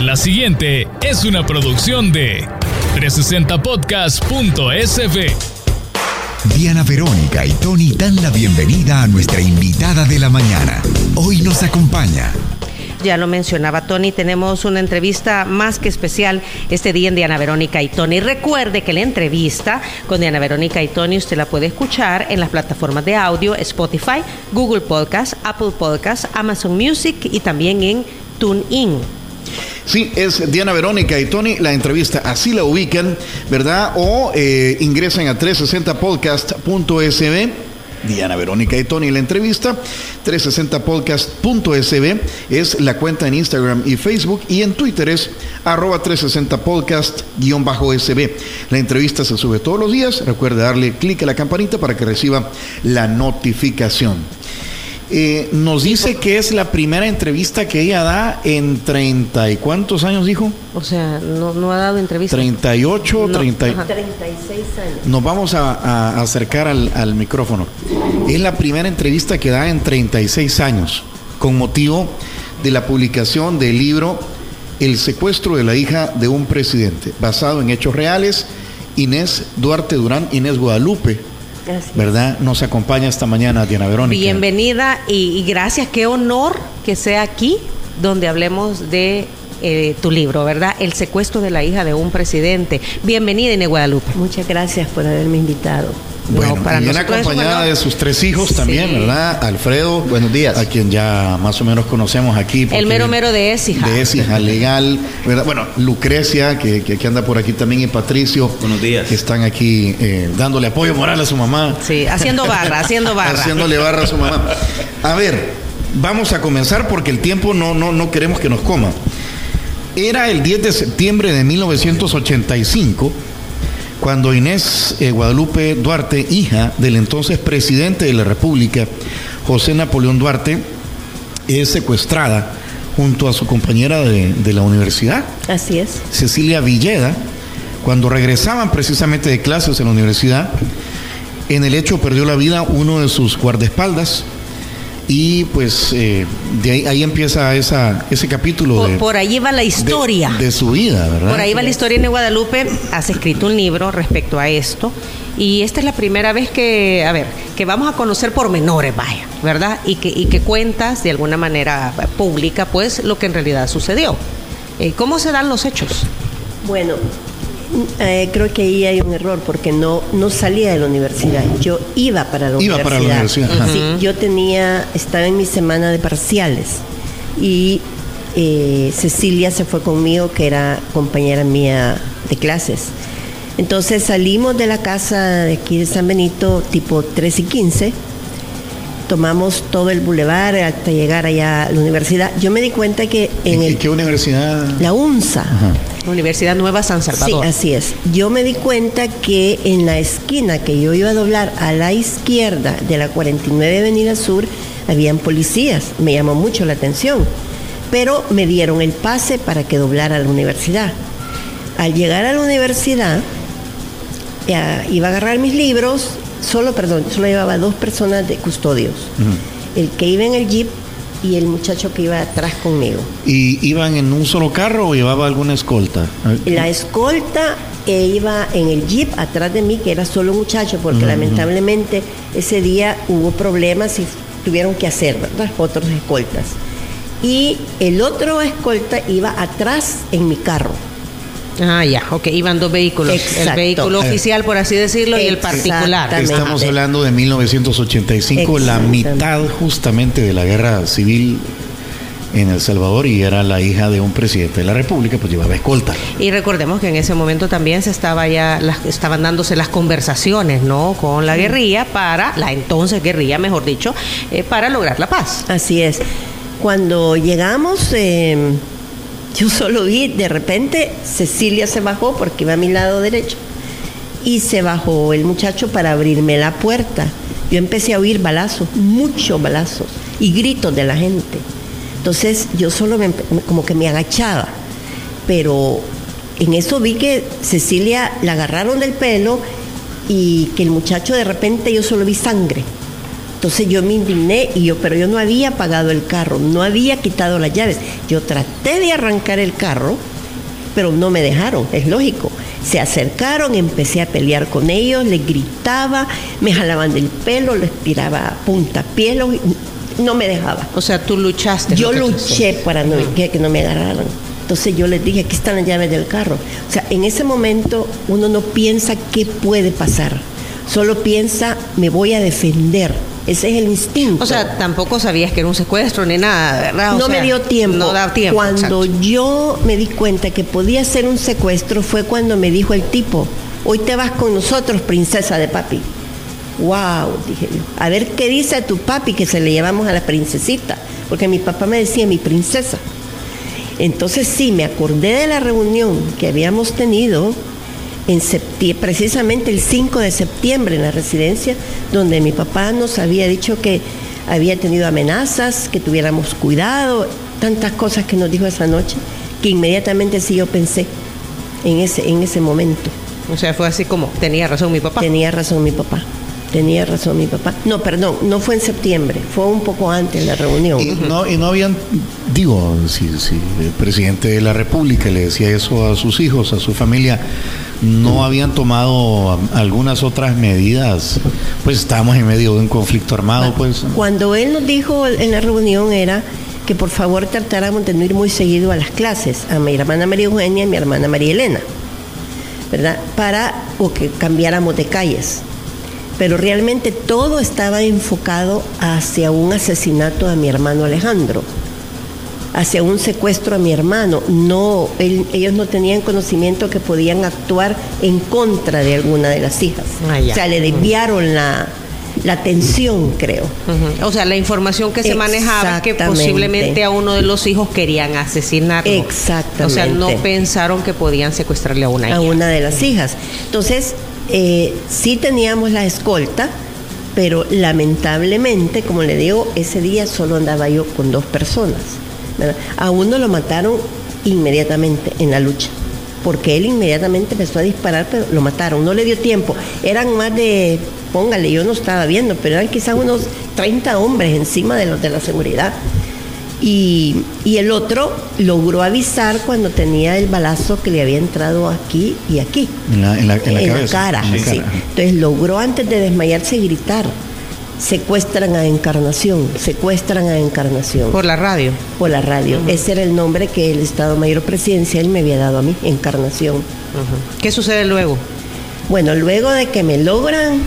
La siguiente es una producción de 360podcast.sv. Diana Verónica y Tony dan la bienvenida a nuestra invitada de la mañana. Hoy nos acompaña ya lo mencionaba Tony, tenemos una entrevista más que especial este día en Diana Verónica y Tony. Recuerde que la entrevista con Diana Verónica y Tony usted la puede escuchar en las plataformas de audio Spotify, Google Podcast, Apple Podcast, Amazon Music y también en TuneIn. Sí, es Diana Verónica y Tony, la entrevista, así la ubican, ¿verdad? O eh, ingresan a 360podcast.sb Diana Verónica y Tony la entrevista. 360podcast.sb es la cuenta en Instagram y Facebook y en Twitter es arroba 360podcast-sb. La entrevista se sube todos los días. Recuerde darle clic a la campanita para que reciba la notificación. Eh, nos dice que es la primera entrevista que ella da en 30 y cuántos años dijo? O sea, no, ha dado entrevista. 38, 30, 36 años. Nos vamos a, acercar al, al, micrófono. Es la primera entrevista que da en 36 años, con motivo de la publicación del libro El secuestro de la hija de un presidente, basado en hechos reales. Inés Duarte Durán, Inés Guadalupe, ¿verdad? Nos acompaña esta mañana Diana Verónica. Bienvenida y, gracias, qué honor que sea aquí donde hablemos de eh, tu libro, ¿verdad? El secuestro de la hija de un presidente. Bienvenida, Inés Guadalupe. Muchas gracias por haberme invitado. Bueno, para y acompañada de sus tres hijos también, ¿verdad? Alfredo. Buenos días. A quien ya más o menos conocemos aquí. El mero mero de Esija. De Esija, legal. ¿verdad? Bueno, Lucrecia, que, que, anda por aquí también, y Patricio. Buenos días. Que están aquí eh, dándole apoyo moral a su mamá. Sí, haciendo barra, haciendo barra. Haciéndole barra a su mamá. A ver, vamos a comenzar porque el tiempo no, no, no queremos que nos coma. Era el 10 de septiembre de 1985 cuando Inés eh, Guadalupe Duarte, hija del entonces presidente de la República, José Napoleón Duarte, es secuestrada junto a su compañera de, de la universidad. Así es. Cecilia Villeda, cuando regresaban precisamente de clases en la universidad, en el hecho perdió la vida uno de sus guardaespaldas, y pues eh, de ahí, empieza esa, ese capítulo. Por, de, por ahí va la historia. De, su vida, ¿verdad? Por ahí va la historia en Guadalupe. Has escrito un libro respecto a esto. Y esta es la primera vez que, a ver, que vamos a conocer pormenores, vaya, ¿verdad? Y que, y que cuentas de alguna manera pública, pues, lo que en realidad sucedió. Eh, ¿Cómo se dan los hechos? Bueno, eh, creo que ahí hay un error porque no, no salía de la universidad. Yo iba para la universidad. Para la universidad. Sí, yo tenía, estaba en mi semana de parciales y eh, Cecilia se fue conmigo, que era compañera mía de clases. Entonces salimos de la casa de aquí de San Benito tipo 3 y 15 tomamos todo el bulevar hasta llegar allá a la universidad. Yo me di cuenta que en, el, qué universidad? La UNSA. Universidad Nueva San Salvador. Sí, así es. Yo me di cuenta que en la esquina que yo iba a doblar a la izquierda de la 49 Avenida Sur habían policías. Me llamó mucho la atención. Pero me dieron el pase para que doblara a la universidad. Al llegar a la universidad, iba a agarrar mis libros solo, perdón, solo llevaba dos personas de custodios. El que iba en el jeep y el muchacho que iba atrás conmigo. ¿Y iban en un solo carro o llevaba alguna escolta? La escolta eh, iba en el jeep atrás de mí, que era solo un muchacho, porque lamentablemente ese día hubo problemas y tuvieron que hacer, ¿verdad? Otros escoltas. Y el otro escolta iba atrás en mi carro. Ah, ya, ok, iban dos vehículos. El vehículo oficial, por así decirlo, y el particular. Estamos hablando de 1985, la mitad justamente de la guerra civil en El Salvador y era la hija de un presidente de la República, pues llevaba escolta. Y recordemos que en ese momento también se estaba ya, las, estaban dándose las conversaciones, ¿no? Con la guerrilla para, la entonces guerrilla, mejor dicho, eh, para lograr la paz. Así es. Cuando llegamos, eh, yo solo vi, de repente, Cecilia se bajó porque iba a mi lado derecho y se bajó el muchacho para abrirme la puerta. Yo empecé a oír balazos, muchos balazos y gritos de la gente. Entonces yo solo como que me agachaba, pero en eso vi que Cecilia la agarraron del pelo y que el muchacho de repente yo solo vi sangre. Entonces yo me indigné y yo, pero yo no había pagado el carro, no había quitado las llaves. Yo traté de arrancar el carro, pero no me dejaron, es lógico. Se acercaron, empecé a pelear con ellos, les gritaba, me jalaban del pelo, les tiraba puntapiés, no me dejaba. O sea, tú luchaste. Yo luché para no, que, que no me agarraran. Entonces yo les dije, aquí están las llaves del carro. O sea, en ese momento uno no piensa qué puede pasar, solo piensa, me voy a defender. Ese es el instinto. O sea, tampoco sabías que era un secuestro ni nada, ¿verdad? O no sea, me dio tiempo. No da tiempo. Cuando exacto. yo me di cuenta que podía ser un secuestro fue cuando me dijo el tipo, hoy te vas con nosotros, princesa de papi. Wow, dije yo. A ver qué dice tu papi que se le llevamos a la princesita. Porque mi papá me decía mi princesa. Entonces sí, me acordé de la reunión que habíamos tenido en precisamente el 5 de septiembre en la residencia, donde mi papá nos había dicho que había tenido amenazas, que tuviéramos cuidado, tantas cosas que nos dijo esa noche, que inmediatamente sí yo pensé en ese, en ese momento. O sea, fue así como, tenía razón mi papá. Tenía razón mi papá. Tenía razón mi papá. No, perdón, no fue en septiembre, fue un poco antes la reunión. Y no, y no habían, digo, si, si el presidente de la República le decía eso a sus hijos, a su familia, no habían tomado algunas otras medidas, pues estábamos en medio de un conflicto armado, pues. Cuando él nos dijo en la reunión era que por favor tratáramos de no ir muy seguido a las clases, a mi hermana María Eugenia y a mi hermana María Elena, ¿verdad? Para o que cambiáramos de calles. Pero realmente todo estaba enfocado hacia un asesinato a mi hermano Alejandro, hacia un secuestro a mi hermano. No, él- ellos no tenían conocimiento que podían actuar en contra de alguna de las hijas. Ah. O sea, le desviaron la, la atención, creo. O sea, la información que se manejaba que posiblemente a uno de los hijos querían asesinarlo. Exactamente. O sea, no pensaron que podían secuestrarle a una a hija. una de las hijas. Entonces, eh, sí teníamos la escolta, pero lamentablemente, como le digo, ese día solo andaba yo con dos personas. ¿Verdad? A uno lo mataron inmediatamente en la lucha, porque él inmediatamente empezó a disparar, pero lo mataron, no le dio tiempo. Eran más de, póngale, yo no estaba viendo, pero eran quizás unos 30 hombres encima de los de la seguridad. Y, y el otro logró avisar cuando tenía el balazo que le había entrado aquí y aquí. En la, en la, en la cabeza. cara, En la sí. cara. Entonces logró antes de desmayarse gritar. Secuestran a Encarnación, secuestran a Encarnación Por la radio. por la radio. Ese era el nombre que el Estado Mayor Presidencial me había dado a mí, Encarnación. ¿Qué sucede luego? Bueno, luego de que me logran,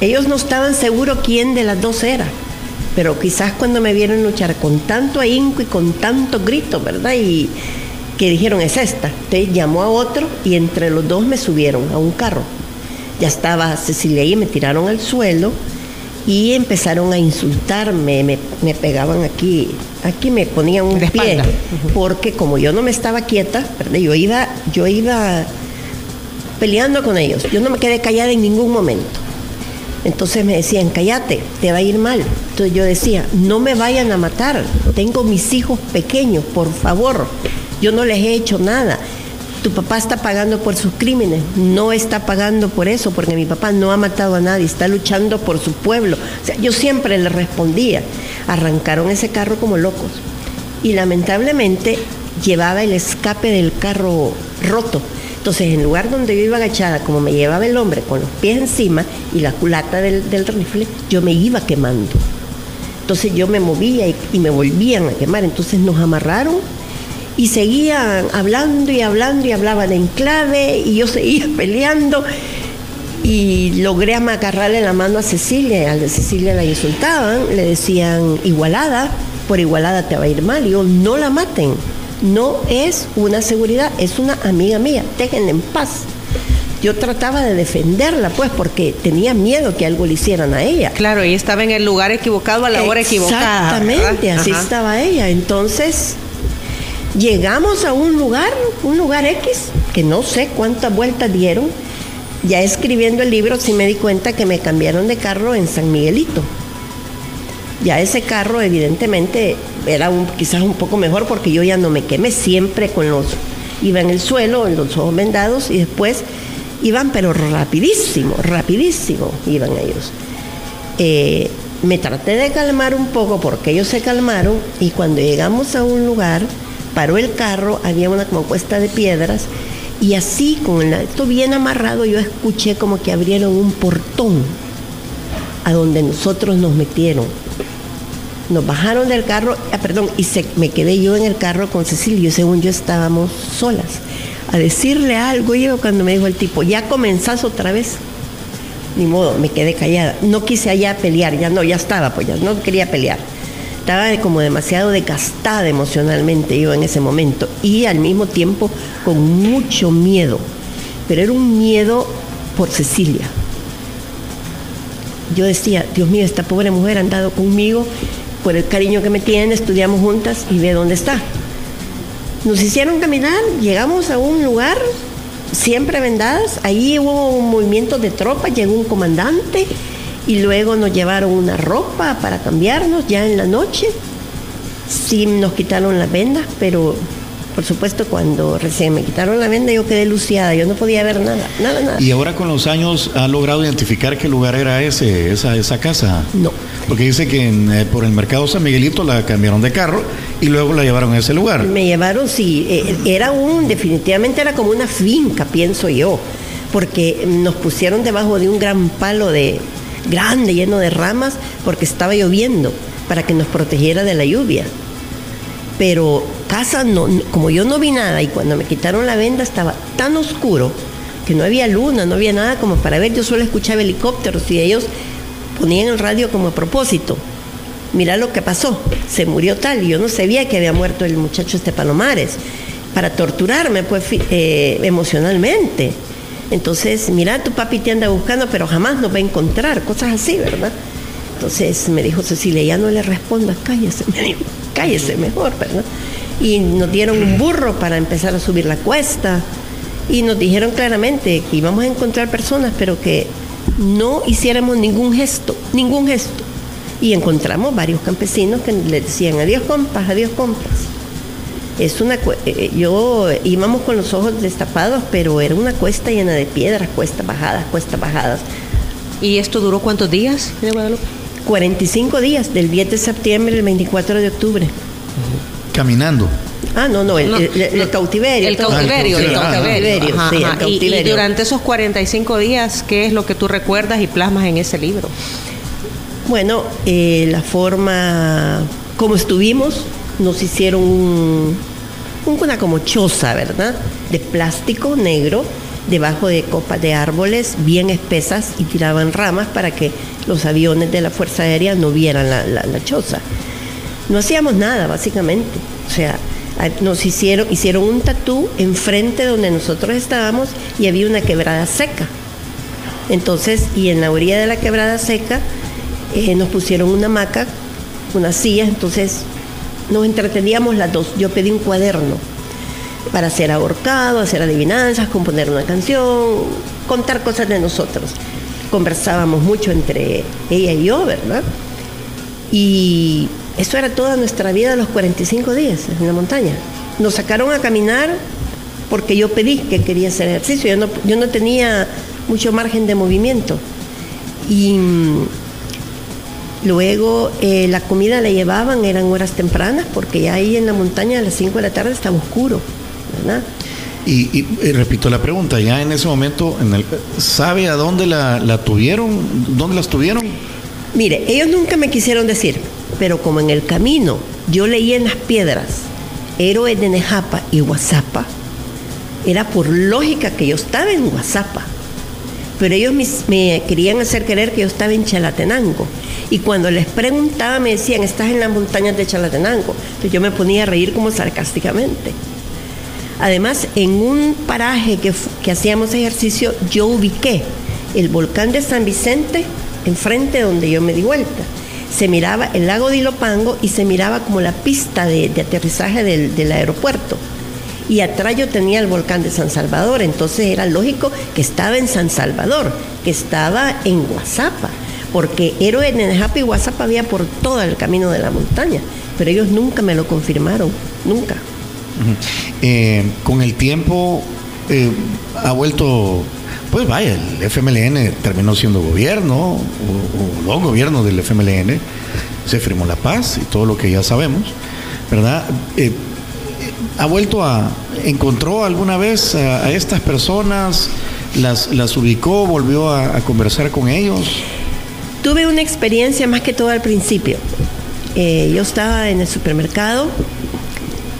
ellos no estaban seguros quién de las dos era, pero quizás cuando me vieron luchar con tanto ahínco y con tanto grito, ¿verdad? Y que dijeron es esta. Entonces llamó a otro y entre los dos me subieron a un carro. Ya estaba Cecilia ahí, me tiraron al suelo y empezaron a insultarme, me, me pegaban aquí, aquí me ponían un De pie, porque como yo no me estaba quieta, ¿verdad? yo iba, yo iba peleando con ellos. Yo no me quedé callada en ningún momento. Entonces me decían, cállate, te va a ir mal. Entonces yo decía, no me vayan a matar, tengo mis hijos pequeños, por favor, yo no les he hecho nada. Tu papá está pagando por sus crímenes, no está pagando por eso, porque mi papá no ha matado a nadie, está luchando por su pueblo. O sea, yo siempre le respondía, arrancaron ese carro como locos. Y lamentablemente llevaba el escape del carro roto. Entonces, en lugar donde yo iba agachada, como me llevaba el hombre con los pies encima y la culata del, del rifle, yo me iba quemando. Entonces yo me movía y, y me volvían a quemar. Entonces nos amarraron y seguían hablando y hablando y hablaban en clave y yo seguía peleando y logré agarrarle la mano a Cecilia. A Cecilia la insultaban, le decían igualada, por igualada te va a ir mal. Y yo, no la maten, no es una seguridad, es una amiga mía, déjenla en paz. Yo trataba de defenderla, pues, porque tenía miedo que algo le hicieran a ella. Claro, ella estaba en el lugar equivocado a la hora equivocada. Exactamente, así Ajá. estaba ella. Entonces, llegamos a un lugar, un lugar X, que no sé cuántas vueltas dieron. Ya escribiendo el libro sí me di cuenta que me cambiaron de carro en San Miguelito. Ya ese carro evidentemente era un, quizás un poco mejor porque yo ya no me quemé siempre con los, iba en el suelo, en los ojos vendados y después iban pero rapidísimo, rapidísimo iban ellos. Eh, me traté de calmar un poco porque ellos se calmaron y cuando llegamos a un lugar, paró el carro, había una como cuesta de piedras y así con el- esto bien amarrado yo escuché como que abrieron un portón a donde nosotros nos metieron. Nos bajaron del carro, ah, perdón, y se, me quedé yo en el carro con Cecilia, y según yo estábamos solas. A decirle algo, yo cuando me dijo el tipo, ya comenzás otra vez. Ni modo, me quedé callada. No quise allá pelear, ya no, ya estaba, pues ya no quería pelear. Estaba como demasiado desgastada emocionalmente yo en ese momento y al mismo tiempo con mucho miedo. Pero era un miedo por Cecilia. Yo decía, Dios mío, esta pobre mujer ha andado conmigo por el cariño que me tiene, estudiamos juntas y ve dónde está. Nos hicieron caminar, llegamos a un lugar siempre vendadas, ahí hubo un movimiento de tropas, llegó un comandante y luego nos llevaron una ropa para cambiarnos ya en la noche. Sí nos quitaron las vendas, pero por supuesto cuando recién me quitaron la venda yo quedé luciada, yo no podía ver nada, nada, nada. Y ahora con los años ha logrado identificar qué lugar era ese, esa, esa casa. No. Porque dice que en, eh, por el mercado San Miguelito la cambiaron de carro y luego la llevaron a ese lugar. Me llevaron, sí, eh, era un, definitivamente era como una finca, pienso yo, porque nos pusieron debajo de un gran palo de grande, lleno de ramas, porque estaba lloviendo, para que nos protegiera de la lluvia. Pero casa, no, como yo no vi nada y cuando me quitaron la venda estaba tan oscuro que no había luna, no había nada como para ver, yo solo escuchaba helicópteros y ellos ponían el radio como a propósito mira lo que pasó, se murió tal, y yo no sabía que había muerto el muchacho este Palomares, para torturarme pues eh, emocionalmente. Entonces, mira, tu papi te anda buscando, pero jamás nos va a encontrar, cosas así, ¿verdad? Entonces me dijo Cecilia, ya no le respondas, cállese, me dijo, cállese mejor, ¿verdad? Y nos dieron un burro para empezar a subir la cuesta y nos dijeron claramente que íbamos a encontrar personas, pero que no hiciéramos ningún gesto, ningún gesto. Y encontramos varios campesinos que le decían, adiós compas, adiós compas. Es una, cue- eh, yo íbamos con los ojos destapados, pero era una cuesta llena de piedras, cuestas bajadas, cuestas bajadas. ¿Y esto duró cuántos días, de Guadalupe? 45 días, del 10 de septiembre al 24 de octubre. Caminando. Ah, no, no, el, No, el- el no, cautiverio. El cautiverio, el Ah, el cautiverio. Ajá, sí, el. Y- Y, cautiverio. durante esos 45 días, ¿qué es lo que tú recuerdas y plasmas en ese libro? Bueno, eh, la forma como estuvimos, nos hicieron un, un- una como choza, ¿verdad? De plástico negro, debajo de copas de árboles bien espesas y tiraban ramas para que los aviones de la Fuerza Aérea no vieran la, la- choza. No hacíamos nada, básicamente. O sea, nos hicieron, hicieron un tatú enfrente donde nosotros estábamos y había una quebrada seca. Entonces, y en la orilla de la quebrada seca eh, nos pusieron una hamaca, unas sillas, entonces nos entreteníamos las dos. Yo pedí un cuaderno para hacer ahorcado, hacer adivinanzas, componer una canción, contar cosas de nosotros. Conversábamos mucho entre ella y yo, ¿verdad? Y eso era toda nuestra vida los 45 días en la montaña. Nos sacaron a caminar porque yo pedí que quería hacer ejercicio. Yo no, yo no tenía mucho margen de movimiento. Y luego eh, la comida la llevaban, eran horas tempranas, porque ya ahí en la montaña a las 5 de la tarde estaba oscuro, ¿verdad? Y, y- y repito la pregunta, ya en ese momento, en el, ¿sabe a dónde la, la tuvieron? ¿Dónde las tuvieron? Mire, ellos nunca me quisieron decir, pero como en el camino yo leí en las piedras héroes de Nejapa y Guazapa, era por lógica que yo estaba en Guazapa. Pero ellos me, querían hacer creer que yo estaba en Chalatenango. Y cuando les preguntaba me decían, estás en las montañas de Chalatenango. Entonces yo me ponía a reír como sarcásticamente. Además, en un paraje que, hacíamos ejercicio, yo ubiqué el volcán de San Vicente enfrente donde yo me di vuelta. Se miraba el lago de Ilopango y se miraba como la pista de, de aterrizaje del, del aeropuerto. Y atrás yo tenía el volcán de San Salvador, entonces era lógico que estaba en San Salvador, que estaba en Guazapa, porque héroes de Nejapa y Guazapa había por todo el camino de la montaña, pero ellos nunca me lo confirmaron, nunca. Eh, con el tiempo eh, ha vuelto, después, vaya, el FMLN terminó siendo gobierno, o, o los gobiernos del FMLN, se firmó la paz y todo lo que ya sabemos, ¿verdad? Eh, ¿Ha vuelto a, encontró alguna vez a, estas personas, las, las ubicó, volvió a conversar con ellos? Tuve una experiencia más que todo al principio. Eh, yo estaba en el supermercado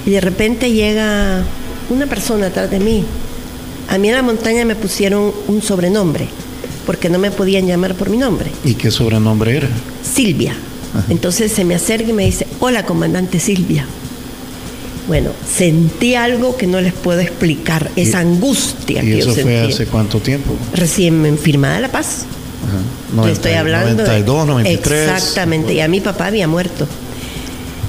y de repente llega una persona atrás de mí. A mí en la montaña me pusieron un sobrenombre, porque no me podían llamar por mi nombre. ¿Y qué sobrenombre era? Silvia. Entonces se me acerca y me dice, hola comandante Silvia. Bueno, sentí algo que no les puedo explicar, esa angustia ¿Y que eso yo fue sentí. hace cuánto tiempo? Recién firmada la paz. Ajá. Te estoy 90, hablando. de- 92, 93. Exactamente, y a mi papá había muerto.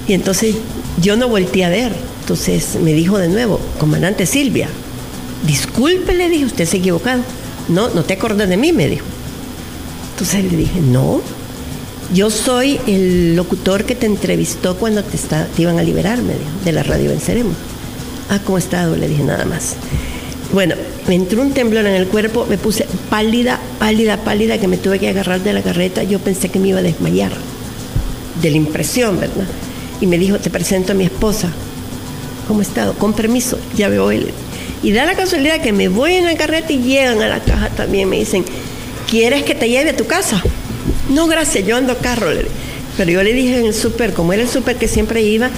Y entonces yo no volteé a ver. Entonces me dijo de nuevo, comandante Silvia, disculpe, le dije, usted se ha equivocado. No, no te acuerdas de mí, me dijo. Entonces le dije, no, yo soy el locutor que te entrevistó cuando te, está- te iban a liberar, me dijo, de la radio Venceremos. Ah, ¿cómo ha estado? Le dije nada más. Bueno, me entró un temblor en el cuerpo, me puse pálida, pálida, pálida, que me tuve que agarrar de la carreta. Yo pensé que me iba a desmayar de la impresión, ¿verdad? Y me dijo, te presento a mi esposa. ¿Cómo ha estado? Con permiso, ya veo él. Y da la casualidad que me voy en la carreta y llegan a la caja también. Me dicen, ¿quieres que te lleve a tu casa? No, gracias, yo ando carro. Pero yo le dije en el súper, como era el súper que siempre iba,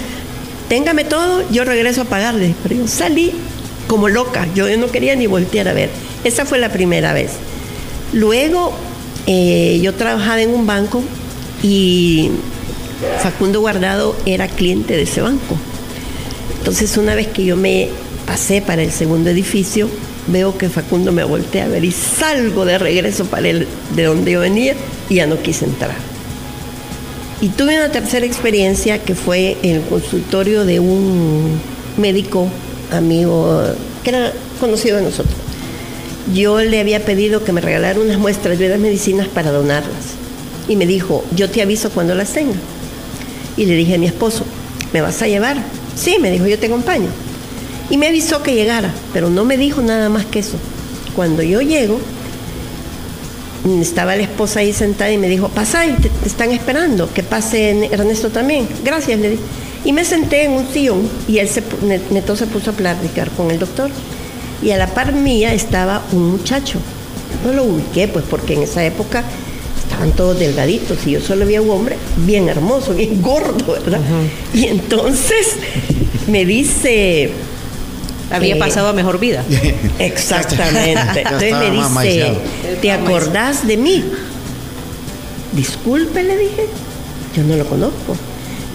téngame todo, yo regreso a pagarle. Pero yo salí como loca, yo no quería ni voltear a ver. Esa fue la primera vez. Luego eh, yo trabajaba en un banco y Facundo Guardado era cliente de ese banco. Entonces una vez que yo me pasé para el segundo edificio, veo que Facundo me voltea a ver y salgo de regreso para el de donde yo venía y ya no quise entrar. Y tuve una tercera experiencia que fue en el consultorio de un médico amigo que era conocido de nosotros. Yo le había pedido que me regalara unas muestras de unas medicinas para donarlas. Y me dijo, yo te aviso cuando las tenga. Y le dije a mi esposo, ¿me vas a llevar? Sí, me dijo, yo te acompaño. Y me avisó que llegara, pero no me dijo nada más que eso. Cuando yo llego, estaba la esposa ahí sentada y me dijo, pasa y te, te están esperando, que pase Ernesto también. Gracias, le dije. Y me senté en un sillón y él se, Neto se puso a platicar con el doctor. Y a la par mía estaba un muchacho. No lo ubiqué, pues porque en esa época estaban todos delgaditos y yo solo vi un hombre bien hermoso, bien gordo, ¿verdad? Y entonces me dice... Había eh, pasado a mejor vida. Exactamente. Entonces me dice, maiciado. ¿te acordás de mí? Disculpe, le dije, yo no lo conozco.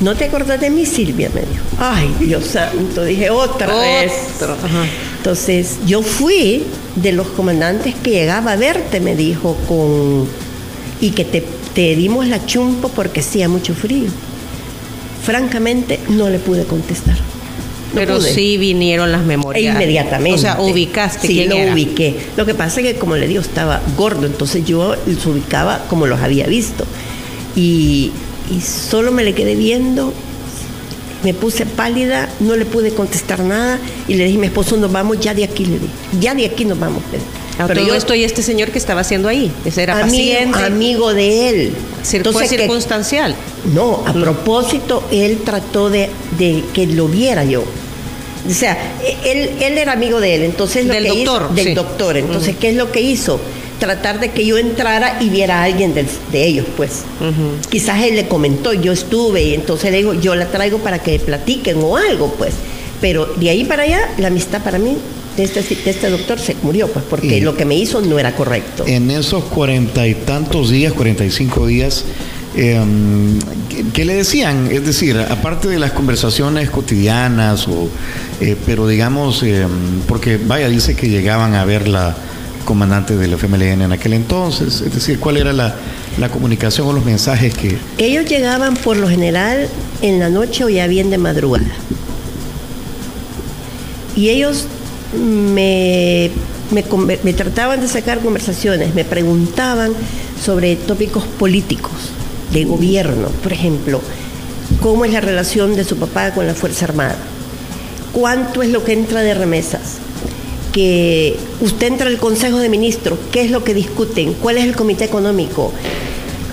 ¿No te acordás de mí, Silvia? Me dijo. Ay, Dios santo, dije otra vez. Entonces, yo fui de los comandantes que llegaba a verte, me dijo, con y que te, te dimos la chumpo porque hacía mucho frío. Francamente, no le pude contestar. No Pero pude. sí vinieron las E memorias. inmediatamente. O sea, ubicaste Sí, quién lo era. ubiqué. Lo que pasa es que, como le digo, estaba gordo, entonces yo los ubicaba como los había visto. Y, y solo me le quedé viendo, me puse pálida, no le pude contestar nada y le dije a mi esposo, nos vamos ya de aquí, le dije. Ya de aquí nos vamos. le dije. A todo esto y este señor que estaba haciendo ahí. Ese era amigo, paciente. amigo de él. Cir- Entonces, fue que- circunstancial. no, a propósito, él trató de, de que lo viera yo. O sea, él, él era amigo de él, entonces lo Del que doctor, hizo, del sí. doctor, entonces. ¿qué es lo que hizo? Tratar de que yo entrara y viera a alguien del- de ellos, pues. Quizás él le comentó, yo estuve, y entonces le digo, yo la traigo para que platiquen o algo, pues. Pero de ahí para allá, la amistad para mí de este, de este doctor se murió, pues, porque Y- lo que me hizo no era correcto. En esos cuarenta y tantos días, 45 días, eh, ¿qué, qué le decían? Es decir, aparte de las conversaciones cotidianas, o, eh, pero digamos, eh, porque vaya, dice que llegaban a ver la comandante del FMLN en aquel entonces, es decir, ¿cuál era la, la comunicación o los mensajes que... Ellos llegaban por lo general en la noche o ya bien de madrugada. Y ellos me, me me trataban de sacar conversaciones, me preguntaban sobre tópicos políticos, de gobierno, por ejemplo, cómo es la relación de su papá con la Fuerza Armada, cuánto es lo que entra de remesas, que usted entra al Consejo de Ministros, ¿qué es lo que discuten? ¿Cuál es el comité económico?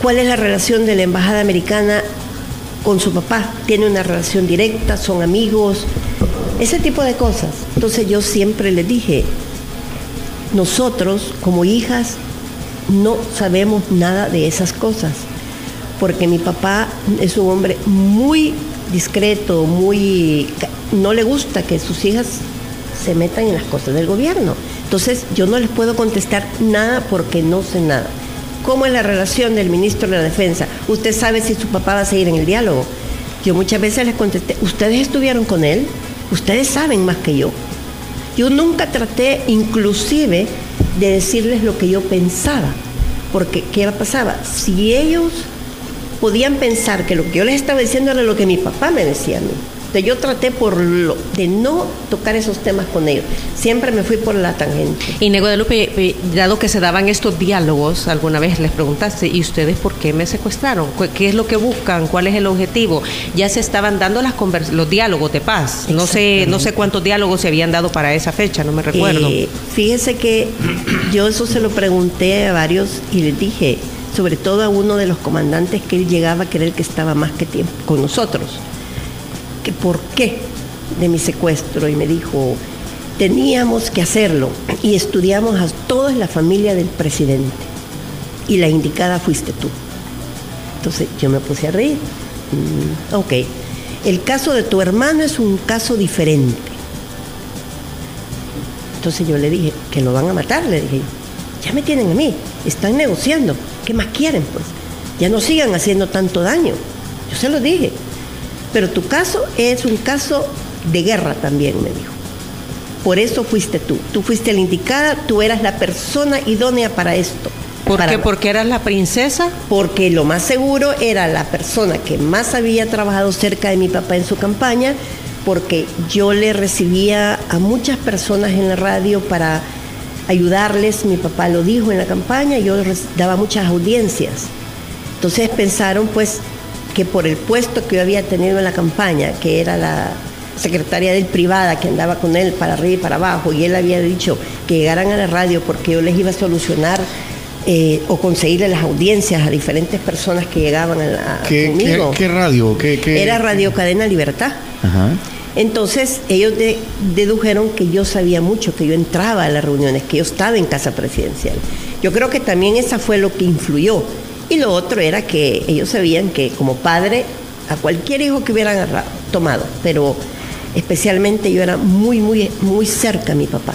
¿Cuál es la relación de la Embajada Americana con su papá? ¿Tiene una relación directa? ¿Son amigos? Ese tipo de cosas. Entonces yo siempre les dije, nosotros como hijas no sabemos nada de esas cosas, porque mi papá es un hombre muy discreto, muy... no le gusta que sus hijas se metan en las cosas del gobierno. Entonces yo no les puedo contestar nada porque no sé nada. ¿Cómo es la relación del ministro de la Defensa? Usted sabe si su papá va a seguir en el diálogo. Yo muchas veces les contesté, ¿ustedes estuvieron con él? Ustedes saben más que yo. Yo nunca traté inclusive de decirles lo que yo pensaba, porque ¿qué pasaba? Si ellos podían pensar que lo que yo les estaba diciendo era lo que mi papá me decía a mí, yo traté por lo, de no tocar esos temas con ellos. Siempre me fui por la tangente. Y Nego de Lupe, eh, dado que se daban estos diálogos, alguna vez les preguntaste, ¿y ustedes por qué me secuestraron? ¿Qué es lo que buscan? ¿Cuál es el objetivo? Ya se estaban dando las los diálogos de paz. No sé, no sé cuántos diálogos se habían dado para esa fecha, no me recuerdo. Eh, fíjese que yo eso se lo pregunté a varios y les dije, sobre todo a uno de los comandantes que él llegaba a creer que estaba más que tiempo con nosotros que por qué de mi secuestro y me dijo, teníamos que hacerlo y estudiamos a toda la familia del presidente y la indicada fuiste tú. Entonces yo me puse a reír. Mm, ok, el caso de tu hermano es un caso diferente. Entonces yo le dije, que lo van a matar, le dije, ya me tienen a mí, están negociando, ¿qué más quieren pues? Ya no sigan haciendo tanto daño. Yo se lo dije, pero tu caso es un caso de guerra también, me dijo. Por eso fuiste tú. Tú fuiste la indicada, tú eras la persona idónea para esto. ¿Por qué? ¿Porque eras la princesa? Porque lo más seguro era la persona que más había trabajado cerca de mi papá en su campaña, porque yo le recibía a muchas personas en la radio para ayudarles, mi papá lo dijo en la campaña, yo daba muchas audiencias. Entonces pensaron, pues, que por el puesto que yo había tenido en la campaña, que era la secretaria del privada que andaba con él para arriba y para abajo, y él había dicho que llegaran a la radio porque yo les iba a solucionar eh, o conseguirle las audiencias a diferentes personas que llegaban a, conmigo. ¿qué, radio? ¿Qué, Era Radio Cadena Libertad. Entonces ellos dedujeron que yo sabía mucho, que yo entraba a las reuniones, que yo estaba en casa presidencial. Yo creo que también esa fue lo que influyó y lo otro era que ellos sabían que como padre, a cualquier hijo que hubieran tomado, pero especialmente yo era muy, muy, muy cerca a mi papá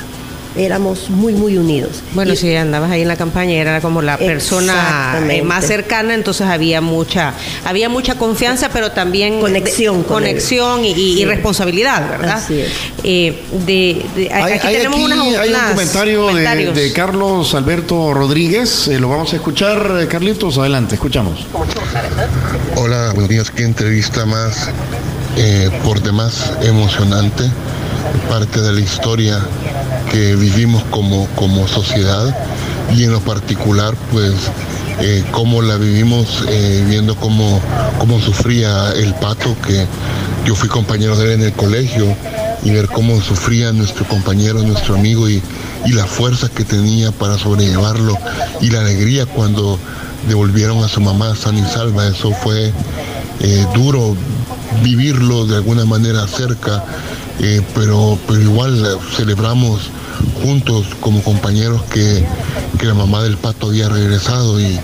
éramos muy, muy unidos. Bueno, si andabas ahí en la campaña, era como la persona eh, más cercana, entonces había mucha, había mucha confianza, pero también conexión, conexión y, responsabilidad, ¿verdad? Así es. Eh, de, aquí tenemos unas, hay un comentario de, Carlos Alberto Rodríguez, eh, lo vamos a escuchar, Carlitos, adelante, escuchamos. Hola, buenos días, qué entrevista más por demás emocionante, parte de la historia que vivimos como, como sociedad y en lo particular pues eh, cómo la vivimos eh, viendo cómo, cómo sufría el pato que yo fui compañero de él en el colegio y ver cómo sufría nuestro compañero, nuestro amigo y, la fuerza que tenía para sobrellevarlo y la alegría cuando devolvieron a su mamá san y salva. Eso fue eh, duro vivirlo de alguna manera cerca, pero, pero igual celebramos juntos como compañeros que, la mamá del pato había regresado y,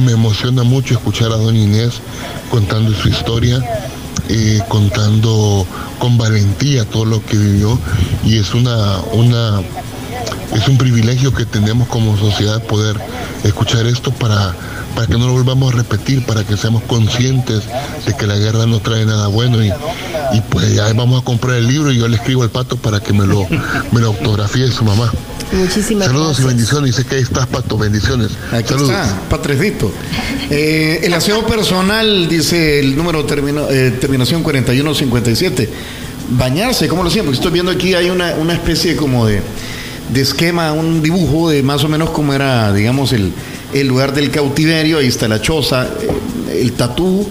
me emociona mucho escuchar a don Inés contando su historia, eh, contando con valentía todo lo que vivió y es una, una es un privilegio que tenemos como sociedad poder escuchar esto para, para que no lo volvamos a repetir, para que seamos conscientes de que la guerra no trae nada bueno y, y pues ya vamos a comprar el libro y yo le escribo al pato para que me lo, me lo autografíe su mamá. Muchísimas Saludos y bendiciones. Dice que ahí estás, Pato. Bendiciones. Aquí está, Patrecito. Eh, el aseo personal, dice el número termino, eh, terminación 4157. Bañarse, ¿cómo lo? Porque estoy viendo aquí hay una, una especie como de, de esquema, un dibujo de más o menos cómo era, digamos, el, el lugar del cautiverio. Ahí está la choza, eh, el tatú,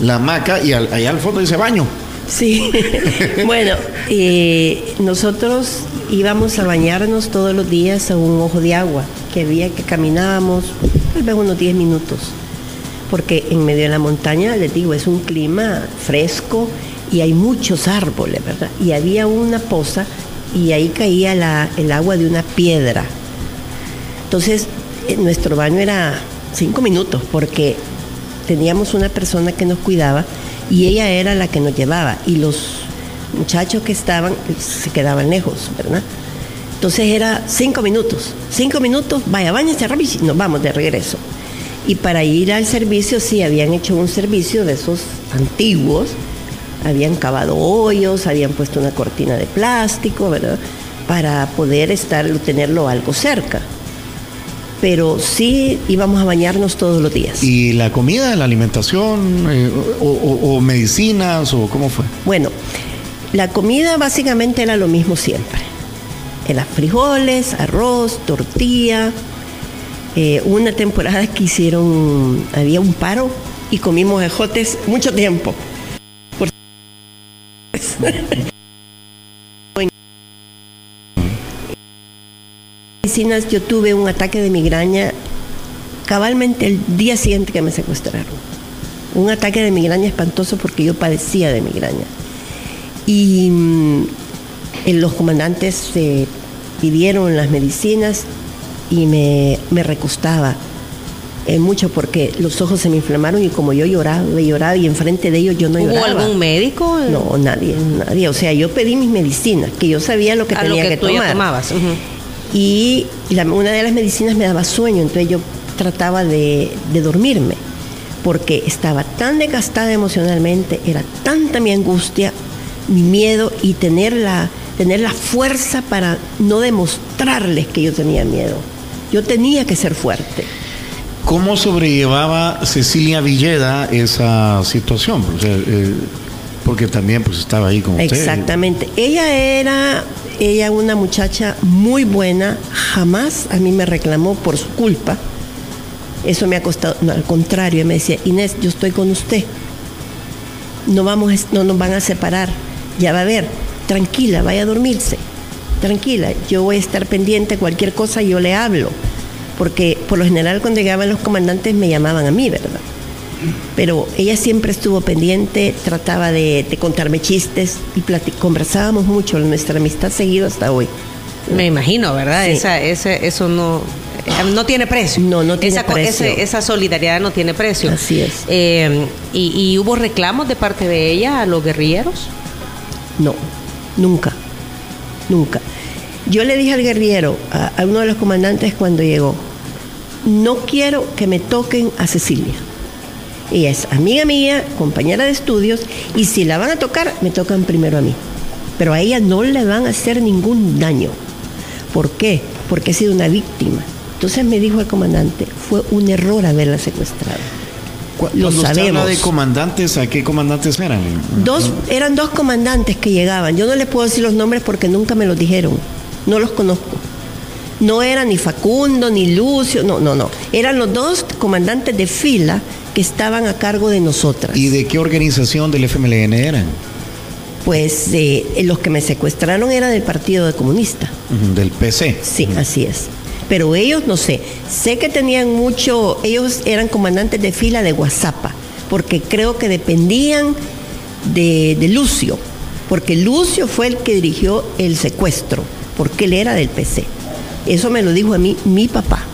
la hamaca y allá al fondo dice baño. Sí, bueno, eh, nosotros íbamos a bañarnos todos los días a un ojo de agua, que había que caminábamos tal vez unos 10 minutos, porque en medio de la montaña, les digo, es un clima fresco y hay muchos árboles, ¿verdad? Y había una poza y ahí caía el agua de una piedra. Entonces, eh, nuestro baño era cinco minutos, porque teníamos una persona que nos cuidaba y ella era la que nos llevaba y los muchachos que estaban se quedaban lejos, ¿verdad? Entonces era cinco minutos, cinco minutos, vaya, bañense y nos vamos de regreso. Y para ir al servicio, sí, habían hecho un servicio de esos antiguos, habían cavado hoyos, habían puesto una cortina de plástico, ¿verdad? Para poder estar, tenerlo algo cerca. Pero sí íbamos a bañarnos todos los días. ¿Y la comida, la alimentación eh, o, o- o medicinas o cómo fue? Bueno, la comida básicamente era lo mismo siempre. Era frijoles, arroz, tortilla. Eh, una temporada que hicieron, había un paro y comimos ejotes mucho tiempo. Por- medicinas yo tuve un ataque de migraña cabalmente el día siguiente que me secuestraron. Un ataque de migraña espantoso porque yo padecía de migraña. Y mm, los comandantes eh, pidieron las medicinas y me, me recostaba eh, mucho porque los ojos se me inflamaron y como yo lloraba y lloraba y enfrente de ellos yo no ¿Hubo lloraba. algún médico? No, nadie, nadie. O sea, yo pedí mis medicinas, que yo sabía lo que a lo tenía que, que, tú ya tomar. tomabas. Y la- una de las medicinas me daba sueño, entonces yo trataba de, de dormirme, porque estaba tan desgastada emocionalmente, era tanta mi angustia, mi miedo y tener la, tener la fuerza para no demostrarles que yo tenía miedo. Yo tenía que ser fuerte. ¿Cómo sobrellevaba Cecilia Villeda esa situación? O sea, eh, porque también pues estaba ahí con usted. Exactamente. Ella era, ella una muchacha muy buena, jamás a mí me reclamó por su culpa. Eso me ha costado, no, al contrario, me decía, Inés, yo estoy con usted. No, vamos, no nos van a separar. Ya va a ver, tranquila, vaya a dormirse. Tranquila, yo voy a estar pendiente, cualquier cosa yo le hablo. Porque por lo general cuando llegaban los comandantes me llamaban a mí, ¿verdad? Pero ella siempre estuvo pendiente, trataba de, de contarme chistes y conversábamos mucho, nuestra amistad seguido hasta hoy. Me imagino, ¿verdad? Sí. Esa, ese, eso no, eh, no tiene precio. No, no tiene esa, precio. ese- esa solidaridad no tiene precio. Así es. Eh, y, y hubo reclamos de parte de ella a los guerrilleros? No, nunca, nunca. Yo le dije al guerrillero, a, a uno de los comandantes cuando llegó, no quiero que me toquen a Cecilia. Ella es amiga mía, compañera de estudios, y si la van a tocar, me tocan primero a mí. Pero a ella no le van a hacer ningún daño. ¿Por qué? Porque ha sido una víctima. Entonces me dijo el comandante, fue un error haberla secuestrado. Cu- Lo Cuando usted habla sabemos. de comandantes, ¿a qué comandantes eran? Dos, eran dos comandantes que llegaban. Yo no les puedo decir los nombres porque nunca me los dijeron. No los conozco. No era ni Facundo ni Lucio, no, no, no. Eran los dos comandantes de fila que estaban a cargo de nosotras. ¿Y de qué organización del FMLN eran? Pues eh, los que me secuestraron era del Partido de Comunista. Del PC. Sí, así es. Pero ellos, no sé, sé que tenían mucho, ellos eran comandantes de fila de Guazapa, porque creo que dependían de, de Lucio, porque Lucio fue el que dirigió el secuestro, porque él era del PC. Eso me lo dijo a mí mi papá.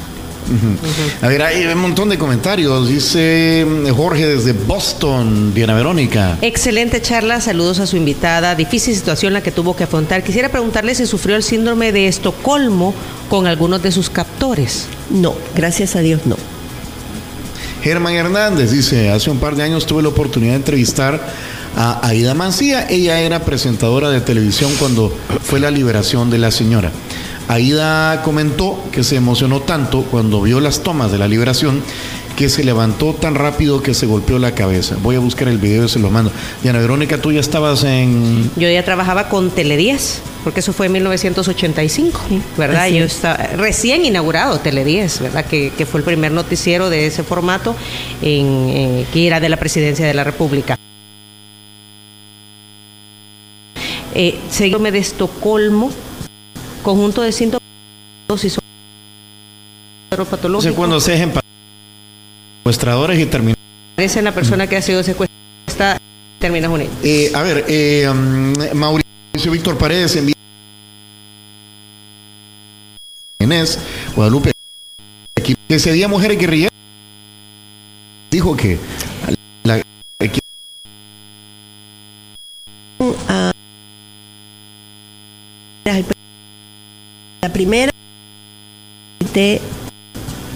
A ver, hay un montón de comentarios. Dice mm, Jorge desde Boston, Diana Verónica. Excelente charla, saludos a su invitada. Difícil situación la que tuvo que afrontar. Quisiera preguntarle si sufrió el síndrome de Estocolmo con algunos de sus captores. No, gracias a Dios no. Germán Hernández dice, hace un par de años tuve la oportunidad de entrevistar a Aida Mancía. Ella era presentadora de televisión cuando fue la liberación de la señora. Aida comentó que se emocionó tanto cuando vio las tomas de la liberación que se levantó tan rápido que se golpeó la cabeza. Voy a buscar el video y se lo mando. Diana Verónica, tú ya estabas en... Yo ya trabajaba con Tele 10, porque eso fue en 1985, ¿verdad? Yo es. estaba recién inaugurado Tele 10, ¿verdad? Que, que fue el primer noticiero de ese formato en, eh, que era de la presidencia de la República. eh, de Estocolmo, conjunto de síntomas y son Entonces, cuando se secuestradores y terminan. Aparece en la persona que ha sido secuestrada, termina con él. Eh, a ver, eh, um, Mauricio Víctor Paredes envía. Inés, Guadalupe, que ese día mujeres guerrilleras dijo que la, Ah, la primera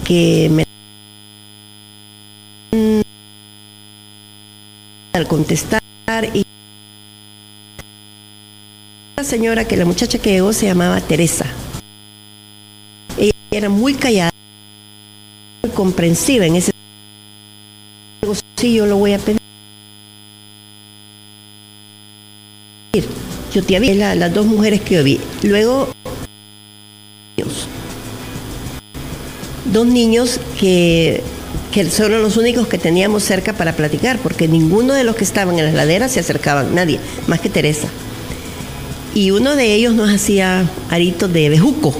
que me al contestar y la señora que la muchacha que llegó se llamaba Teresa. Ella era muy callada muy comprensiva en ese sí yo lo voy a pedir. Yo te vi la- las dos mujeres que yo vi. Luego dos niños que, que los únicos que teníamos cerca para platicar, porque ninguno de los que estaban en las laderas se acercaban, nadie, más que Teresa. Y uno de ellos nos hacía aritos de bejuco,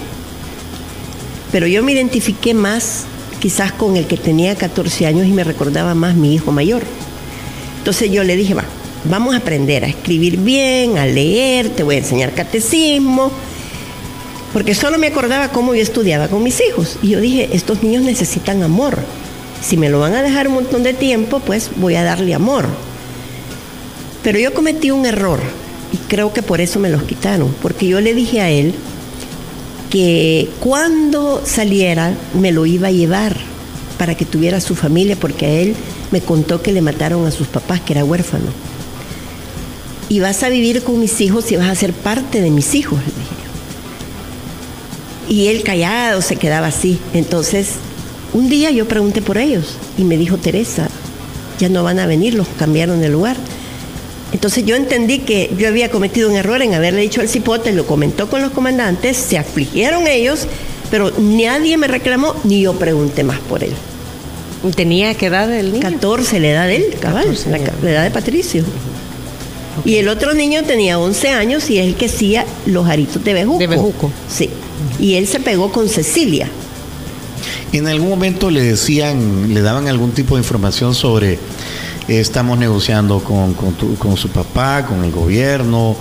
pero yo me identifiqué más quizás con el que tenía 14 años y me recordaba más mi hijo mayor. Entonces yo le dije, va, vamos a aprender a escribir bien, a leer, te voy a enseñar catecismo, porque solo me acordaba cómo yo estudiaba con mis hijos. Y yo dije, estos niños necesitan amor. Si me lo van a dejar un montón de tiempo, pues voy a darle amor. Pero yo cometí un error y creo que por eso me los quitaron, porque yo le dije a él que cuando saliera me lo iba a llevar para que tuviera su familia, porque a él me contó que le mataron a sus papás, que era huérfano. Y vas a vivir con mis hijos y vas a ser parte de mis hijos. Y él callado se quedaba así. Entonces, un día yo pregunté por ellos y me dijo Teresa, ya no van a venir, los cambiaron de lugar. Entonces yo entendí que yo había cometido un error en haberle dicho al cipote, lo comentó con los comandantes, se afligieron ellos, pero nadie me reclamó ni yo pregunté más por él. ¿Tenía qué edad el niño? 14 la edad de él, cabal, 14 la, años. la edad de Patricio. Y el otro niño tenía 11 años y es el que hacía los aritos de bejuco. De bejuco. Sí. Y él se pegó con Cecilia. En algún momento le decían, le daban algún tipo de información sobre eh, estamos negociando con, con, tu- con su papá, con el gobierno,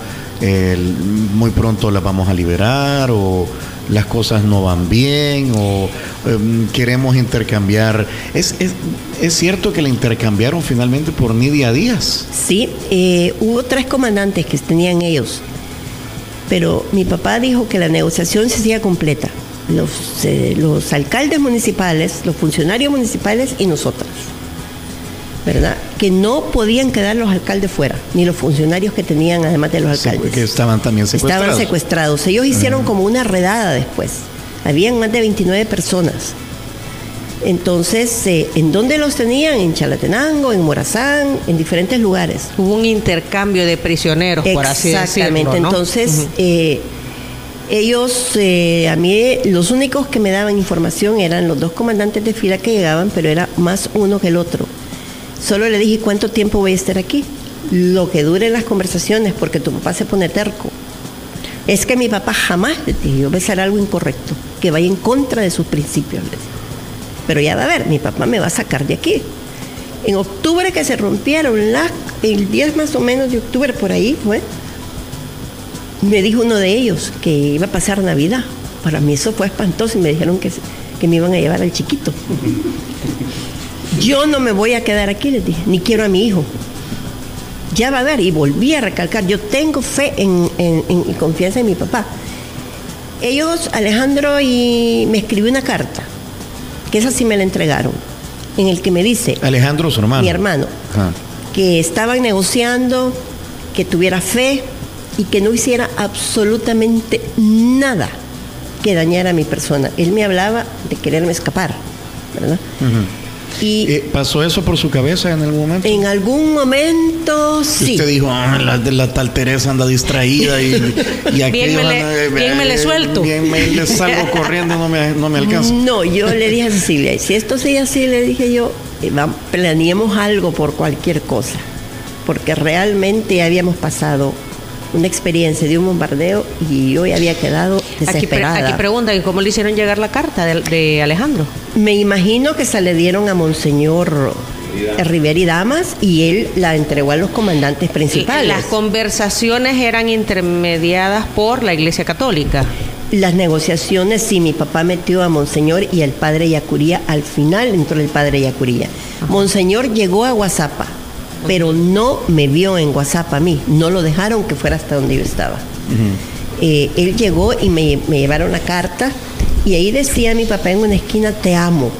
muy pronto la vamos a liberar o las cosas no van bien o em, queremos intercambiar. ¿Es, es, es cierto que la intercambiaron finalmente por Nidia Díaz? Sí, eh, hubo tres comandantes que tenían ellos, pero mi papá dijo que la negociación se hacía completa. Los, eh, los alcaldes municipales, los funcionarios municipales y nosotras. ¿Verdad? Que no podían quedar los alcaldes fuera, ni los funcionarios que tenían además de los alcaldes. que estaban también secuestrados. Estaban secuestrados. Ellos hicieron como una redada después. Habían más de 29 personas. Entonces, eh, ¿en dónde los tenían? En Chalatenango, en Morazán, en diferentes lugares. Hubo un intercambio de prisioneros, por así decirlo. Exactamente. ¿no? Entonces, eh, ellos, eh, a mí, los únicos que me daban información eran los dos comandantes de fila que llegaban, pero era más uno que el otro. Solo le dije cuánto tiempo voy a estar aquí. Lo que duren las conversaciones, porque tu papá se pone terco. Es que mi papá jamás le dije, yo hacer algo incorrecto, que vaya en contra de sus principios. Pero ya va a ver, mi papá me va a sacar de aquí. En octubre que se rompieron el 10 más o menos de octubre por ahí fue, me dijo uno de ellos que iba a pasar Navidad. Para mí eso fue espantoso y me dijeron que, que me iban a llevar al chiquito. Yo no me voy a quedar aquí, les dije, ni quiero a mi hijo. Ya va a ver, y volví a recalcar, yo tengo fe en, en- en- y confianza en mi papá. Ellos, Alejandro, y me escribió una carta, que esa sí me la entregaron, en el que me dice, Alejandro, su hermano. mi hermano, Ajá. que estaban negociando, que tuviera fe y que no hiciera absolutamente nada que dañara a mi persona. Él me hablaba de quererme escapar, ¿verdad? Y Eh, ¿Pasó eso por su cabeza en algún momento? en algún momento Y sí. Usted dijo, ah, la, tal Teresa anda distraída y, y aquellos me le- eh, bien me le suelto. Bien me le salgo corriendo, no me, no me alcanza. No, yo le dije a Cecilia, y si esto sigue así, le dije yo, eh, planeemos algo por cualquier cosa, porque realmente habíamos pasado una experiencia de un bombardeo y yo ya había quedado Aquí, pre- desesperada. aquí preguntan, ¿y cómo le hicieron llegar la carta de, de Alejandro? Me imagino que se le dieron a Monseñor Rivera y Damas y él la entregó a los comandantes principales. Las conversaciones eran intermediadas por la Iglesia Católica. Las negociaciones, sí, mi papá metió a Monseñor y al padre Yacuría. Al final entró el padre Yacuría. Monseñor llegó a Guasapa, pero no me vio en Guasapa a mí. No lo dejaron que fuera hasta donde yo estaba. Eh, él llegó y me, me llevaron la carta y ahí decía mi papá en una esquina, te amo.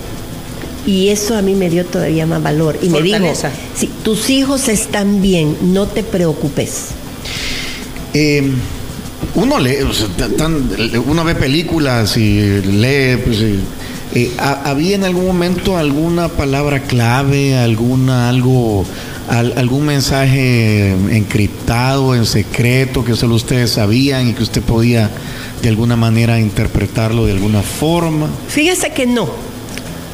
Y eso a mí me dio todavía más valor. Y me dijo, Fortaleza. si tus hijos están bien, no te preocupes. Eh, uno lee, o sea, tan- uno ve películas y lee, pues, eh, eh, ¿ha- ¿había en algún momento alguna palabra clave, alguna, algo, al- algún mensaje encriptado, en secreto, que solo ustedes sabían y que usted podía de alguna manera interpretarlo de alguna forma? Fíjese que no.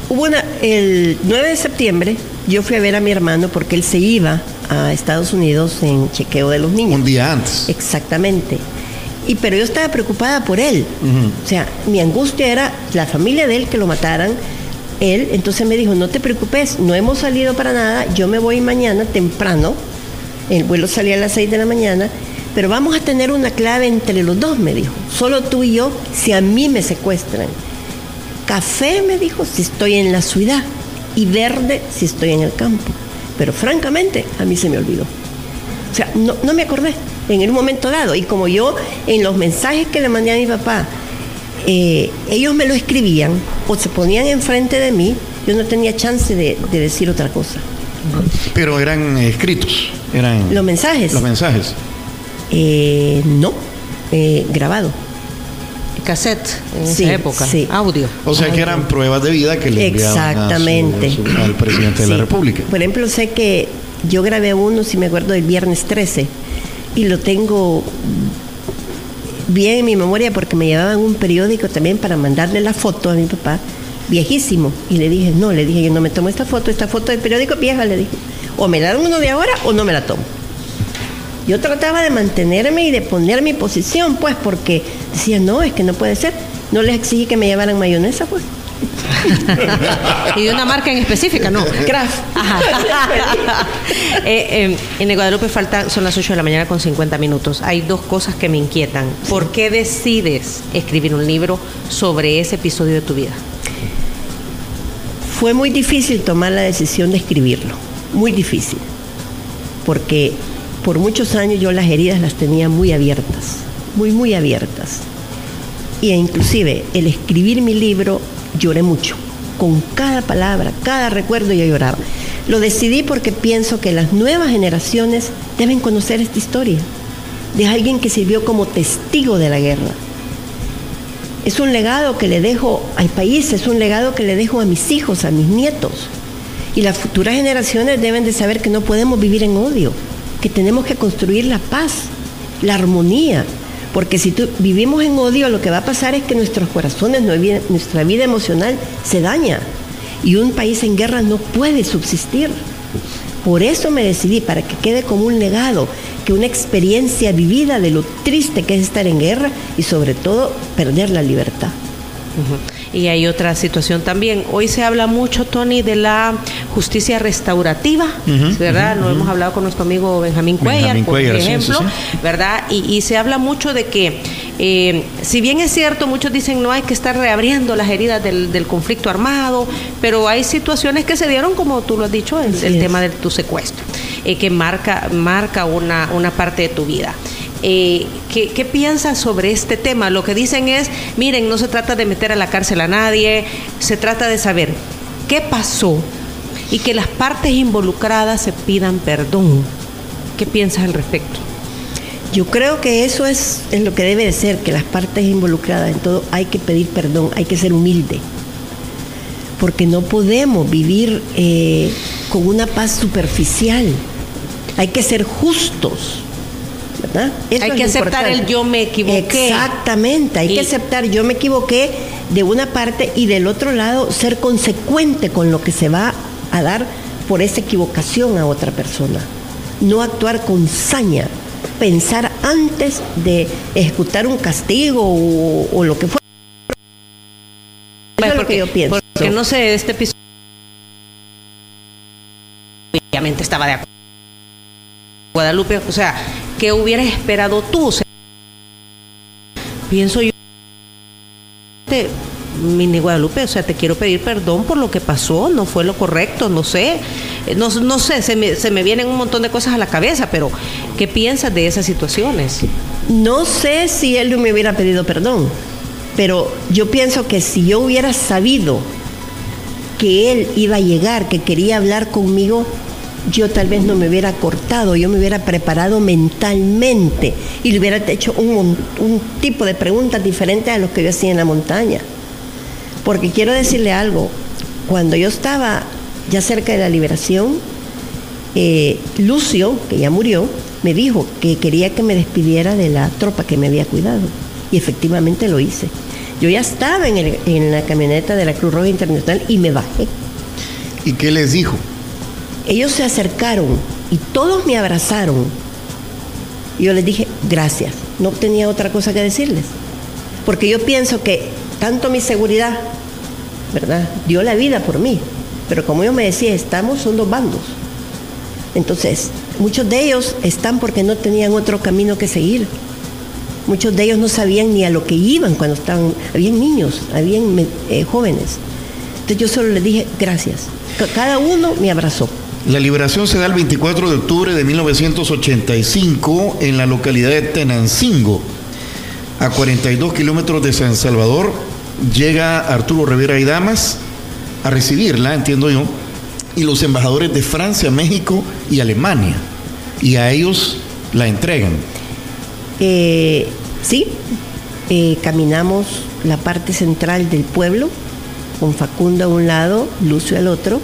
Hubo una, el 9 de septiembre yo fui a ver a mi hermano porque él se iba a Estados Unidos en chequeo de los niños. Un día antes. Exactamente. Y pero yo estaba preocupada por él. O sea, mi angustia era la familia de él que lo mataran. Él, entonces me dijo, no te preocupes, no hemos salido para nada, yo me voy mañana temprano, el vuelo salía a las 6 de la mañana, pero vamos a tener una clave entre los dos, me dijo, solo tú y yo, si a mí me secuestran. Café, me dijo, si estoy en la ciudad, y verde si estoy en el campo. Pero francamente, a mí se me olvidó. O sea, no, no me acordé en el momento dado. Y como yo, en los mensajes que le mandé a mi papá, eh, ellos me lo escribían o se ponían enfrente de mí, yo no tenía chance de, de decir otra cosa. Pero eran escritos, eran Los mensajes, los mensajes. eh, no, eh, grabado. Cassette en Sí, esa época. sí. Audio. O sea que eran pruebas de vida que le enviaban a su- Exactamente. a su- al presidente de la. República. Por ejemplo, sé que yo grabé uno, si me acuerdo, del viernes 13 y lo tengo bien en mi memoria porque me llevaban un periódico también para mandarle la foto a mi papá, viejísimo. Y le dije, no, le dije, yo no me tomo esta foto, esta foto del periódico vieja, le dije. O me la dan uno de ahora o no me la tomo. Yo trataba de mantenerme y de poner mi posición, pues, porque decía, no, es que no puede ser. No les exigí que me llevaran mayonesa, pues. y de una marca en específica, ¿no? Ajá. Eh, eh, en el Guadalupe falta, son las 8 de la mañana con 50 minutos. Hay dos cosas que me inquietan. ¿Por qué decides escribir un libro sobre ese episodio de tu vida? Fue muy difícil tomar la decisión de escribirlo, muy difícil, porque por muchos años yo las heridas las tenía muy abiertas, muy, muy abiertas. Y inclusive el escribir mi libro lloré mucho, con cada palabra, cada recuerdo yo lloraba. Lo decidí porque pienso que las nuevas generaciones deben conocer esta historia de alguien que sirvió como testigo de la guerra, es un legado que le dejo al país, es un legado que le dejo a mis hijos, a mis nietos. Y las futuras generaciones deben de saber que no podemos vivir en odio, que tenemos que construir la paz, la armonía. Porque si tú, vivimos en odio, lo que va a pasar es que nuestros corazones, nuestra vida emocional se daña. Y un país en guerra no puede subsistir. Por eso me decidí, para que quede como un legado, que una experiencia vivida de lo triste que es estar en guerra y sobre todo perder la libertad. Y hay otra situación también. Hoy se habla mucho, Tony, de la justicia restaurativa, ¿verdad? Lo hemos hablado con nuestro amigo Benjamín Cuellar, Benjamín por Cuellar, sí, ejemplo, sí, ¿verdad? Y, y se habla mucho de que, eh, si bien es cierto, muchos dicen no hay que estar reabriendo las heridas del, del conflicto armado, pero hay situaciones que se dieron, como tú lo has dicho, el, el tema de tu secuestro, eh, que marca, marca una, una parte de tu vida. Eh, ¿qué, ¿Qué piensas sobre este tema? Lo que dicen es, miren, no se trata de meter a la cárcel a nadie, se trata de saber qué pasó y que las partes involucradas se pidan perdón. ¿Qué piensas al respecto? Yo creo que eso es, es lo que debe de ser, que las partes involucradas en todo hay que pedir perdón, hay que ser humilde. Porque no podemos vivir eh, con una paz superficial. Hay que ser justos. ¿Verdad? Eso Hay que aceptar importante. el yo me equivoqué. Exactamente, hay Y- que aceptar yo me equivoqué de una parte y del otro lado ser consecuente con lo que se va a dar por esa equivocación a otra persona. No actuar con saña, pensar antes de ejecutar un castigo o, o lo que fuera. Eso es lo que yo pienso. Porque no sé, este episodio obviamente estaba de acuerdo. Guadalupe, o sea, ¿qué hubieras esperado tú? Pienso yo, te- Mini Guadalupe, o sea, te quiero pedir perdón por lo que pasó, no fue lo correcto, no sé, Eh, no, no sé, se me, se me vienen un montón de cosas a la cabeza, pero ¿qué piensas de esas situaciones? No sé si él me hubiera pedido perdón, pero yo pienso que si yo hubiera sabido que él iba a llegar, que quería hablar conmigo, yo tal vez no me hubiera cortado, yo me hubiera preparado mentalmente y le hubiera hecho un, tipo de preguntas diferentes a los que yo hacía en la montaña. Porque quiero decirle algo, cuando yo estaba ya cerca de la liberación, eh, Lucio, que ya murió, me dijo que quería que me despidiera de la tropa que me había cuidado. Y efectivamente lo hice. Yo ya estaba en la camioneta de la Cruz Roja Internacional y me bajé. ¿Y qué les dijo? Ellos se acercaron y todos me abrazaron. Yo les dije, gracias. No tenía otra cosa que decirles. Porque yo pienso que tanto mi seguridad, ¿verdad? Dio la vida por mí. Pero como yo me decía, estamos, son dos bandos. Entonces, muchos de ellos están porque no tenían otro camino que seguir. Muchos de ellos no sabían ni a lo que iban cuando estaban, habían niños, habían eh, jóvenes. Entonces yo solo les dije, gracias. Ca- Cada uno me abrazó. La liberación se da el 24 de octubre de 1985 en la localidad de Tenancingo, a 42 kilómetros de San Salvador. Llega Arturo Rivera y Damas a recibirla, entiendo yo, y los embajadores de Francia, México y Alemania. Y a ellos la entregan. Eh, sí, eh, caminamos la parte central del pueblo, con Facundo a un lado, Lucio al otro,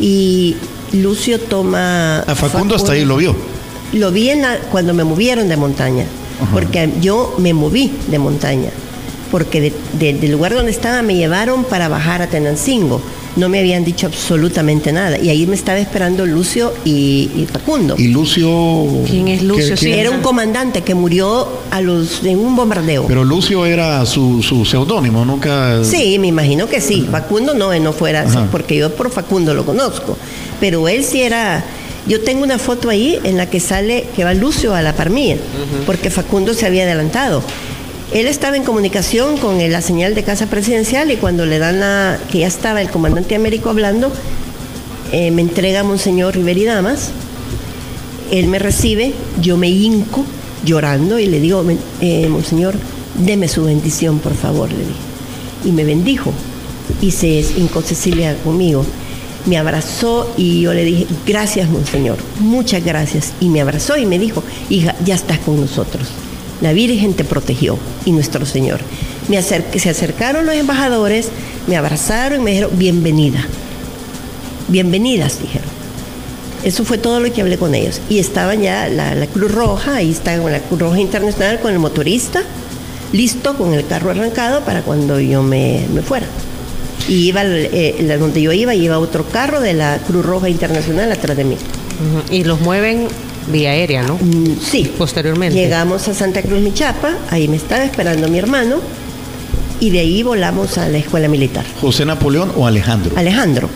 y Lucio toma... A Facundo hasta ahí lo vio. Lo vi en la- cuando me movieron de montaña, porque yo me moví de montaña, porque de- de- del lugar donde estaba me llevaron para bajar a Tenancingo. No me habían dicho absolutamente nada. Y ahí me estaba esperando Lucio y, y Facundo. Y Lucio... ¿Quién es Lucio? ¿Qué- Sí, quién Era un comandante que murió a los, en un bombardeo. Pero Lucio era su, su seudónimo, nunca... Sí, me imagino que sí. Facundo no, no fuera así, Ajá. porque yo por Facundo lo conozco. Pero él sí era. Yo tengo una foto ahí en la que sale que va Lucio a la par mía, porque Facundo se había adelantado. Él estaba en comunicación con la señal de casa presidencial y cuando le dan la. que ya estaba el comandante Américo hablando, eh, me entrega a Monseñor Rivera y Damas. Él me recibe, yo me hinco llorando y le digo, "Men- eh, Monseñor, deme su bendición, por favor, le dije. Y me bendijo. Y se hincó Cecilia conmigo. Me abrazó y yo le dije, gracias, Monseñor, muchas gracias. Y me abrazó y me dijo, hija, ya estás con nosotros. La Virgen te protegió y nuestro Señor. Me se acercaron los embajadores, me abrazaron y me dijeron, bienvenida. Bienvenidas, dijeron. Eso fue todo lo que hablé con ellos. Y estaban ya la, Cruz Roja, ahí estaba la Cruz Roja Internacional con el motorista, listo con el carro arrancado para cuando yo me, me fuera. Y iba, eh, la- donde yo iba, iba otro carro de la Cruz Roja Internacional atrás de mí. Y los mueven vía aérea, ¿no? Mm, sí. Posteriormente. Llegamos a Santa Cruz Michapa, ahí me estaba esperando mi hermano, y de ahí volamos a la escuela militar. José Napoleón o Alejandro. Alejandro,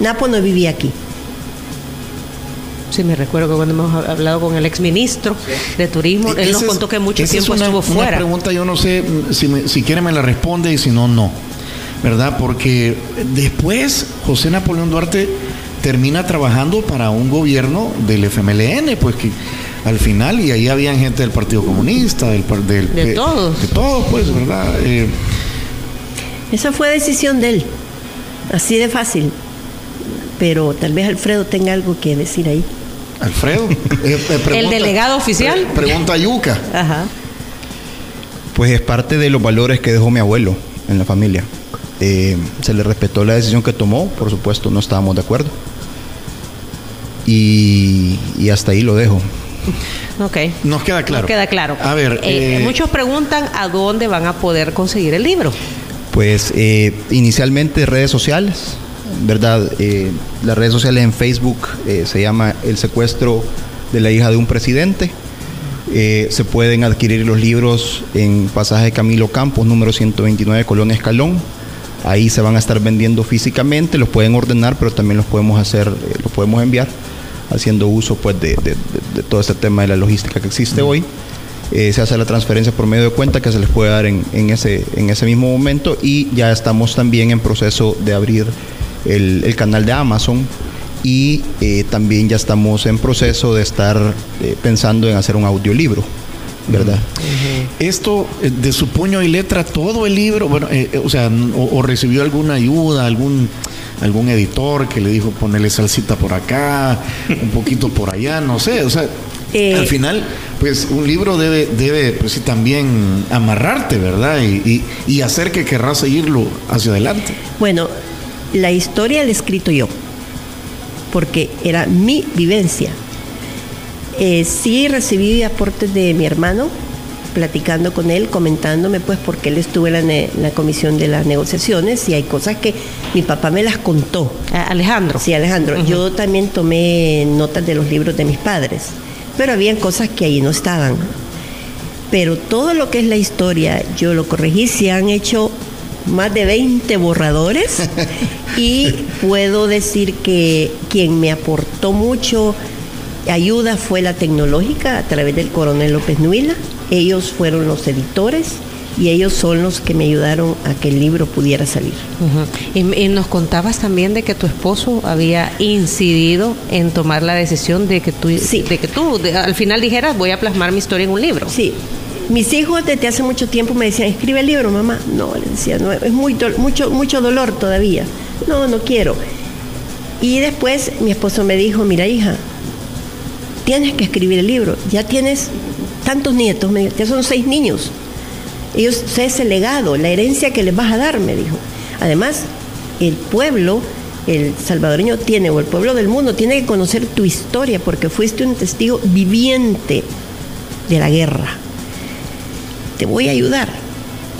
Napo no vivía aquí. Sí, me recuerdo que cuando hemos hablado con el exministro de Turismo, él nos es- contó que mucho esa es tiempo una- estuvo Una fuera. pregunta, yo no sé mm, si, me- si quiere me la responde y si no, no. ¿Verdad? Porque después José Napoleón Duarte termina trabajando para un gobierno del FMLN, pues que al final, y ahí habían gente del Partido Comunista, del, par- del De todos. De todos, pues, ¿verdad? Eh, Esa fue decisión de él, así de fácil. Pero tal vez Alfredo tenga algo que decir ahí. Alfredo. eh, eh, pregunta- delegado oficial? pre- pregunta Yuca. Ajá. Pues es parte de los valores que dejó mi abuelo en la familia. Eh, se le respetó la decisión que tomó, por supuesto no estábamos de acuerdo. Y, y hasta ahí lo dejo. Ok. Nos queda claro. Nos queda claro. A ver, Eh, eh, muchos preguntan a dónde van a poder conseguir el libro. Pues eh, inicialmente redes sociales, ¿verdad? Eh, las redes sociales en Facebook eh, se llama El secuestro de la hija de un presidente. Eh, se pueden adquirir los libros en pasaje Camilo Campos, número 129, Colonia Escalón. Ahí se van a estar vendiendo físicamente, los pueden ordenar, pero también los podemos hacer, eh, los podemos enviar, haciendo uso pues de, de- de- de todo este tema de la logística que existe hoy. Eh, se hace la transferencia por medio de cuenta que se les puede dar en, en ese, en ese mismo momento y ya estamos también en proceso de abrir el, el canal de Amazon y eh, también ya estamos en proceso de estar eh, pensando en hacer un audiolibro, ¿verdad? Esto eh, de su puño y letra, todo el libro, bueno, eh, eh, o sea, o, o recibió alguna ayuda, algún algún editor que le dijo ponerle salsita por acá, un poquito por allá, no sé, o sea, Eh, al final, pues un libro debe, debe pues sí, también amarrarte, ¿verdad? Y, y- y hacer que querrás seguirlo hacia adelante. Bueno, la historia la he escrito yo, porque era mi vivencia. Eh, sí recibí aportes de mi hermano, platicando con él, comentándome, pues, porque él estuvo en la, ne- la comisión de las negociaciones y hay cosas que mi papá me las contó. A- Alejandro. Sí, Alejandro. Yo también tomé notas de los libros de mis padres, pero habían cosas que ahí no estaban. Pero todo lo que es la historia, yo lo corregí, se han hecho más de 20 borradores y puedo decir que quien me aportó mucho ayuda fue la tecnológica a través del coronel López Nuila. Ellos fueron los editores y ellos son los que me ayudaron a que el libro pudiera salir. Y, y nos contabas también de que tu esposo había incidido en tomar la decisión de que tú, Sí. de que tú de- al final dijeras voy a plasmar mi historia en un libro. Sí. Mis hijos desde hace mucho tiempo me decían, escribe el libro, mamá. No, les decía, no, es muy mucho, mucho dolor todavía. No, no quiero. Y después mi esposo me dijo, mira hija, tienes que escribir el libro. Ya tienes tantos nietos, me ya son seis niños. Ellos, ese legado, la herencia que les vas a dar, me dijo. Además, el pueblo, el salvadoreño tiene, o el pueblo del mundo, tiene que conocer tu historia, porque fuiste un testigo viviente de la guerra. Te voy a ayudar.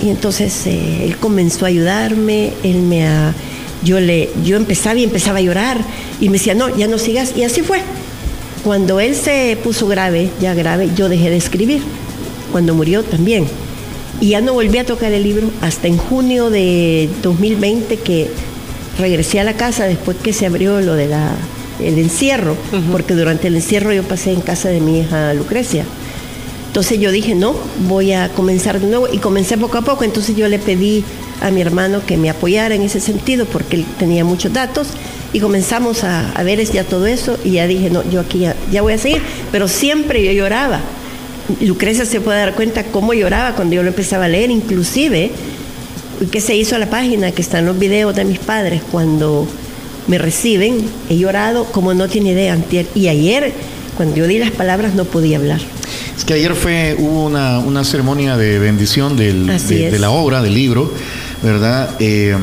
Y entonces eh, él comenzó a ayudarme, él me ha- yo le, yo empezaba y empezaba a llorar y me decía, no, ya no sigas, y así fue. Cuando él se puso grave, ya grave, yo dejé de escribir. Cuando murió también. Y ya no volví a tocar el libro hasta en junio de 2020 que regresé a la casa después que se abrió lo de la el encierro, porque durante el encierro yo pasé en casa de mi hija Lucrecia. Entonces yo dije, no, voy a comenzar de nuevo y comencé poco a poco. Entonces yo le pedí a mi hermano que me apoyara en ese sentido porque él tenía muchos datos y comenzamos a, a ver ya todo eso y ya dije, no, yo aquí ya, ya voy a seguir, pero siempre yo lloraba. Lucrecia se puede dar cuenta cómo lloraba cuando yo lo empezaba a leer, inclusive que se hizo a la página, que están los videos de mis padres cuando me reciben, he llorado como no tiene idea antier. Y ayer, cuando yo di las palabras, no podía hablar. Es que ayer fue, hubo una, una ceremonia de bendición del- de la obra, del libro, ¿verdad? Eh,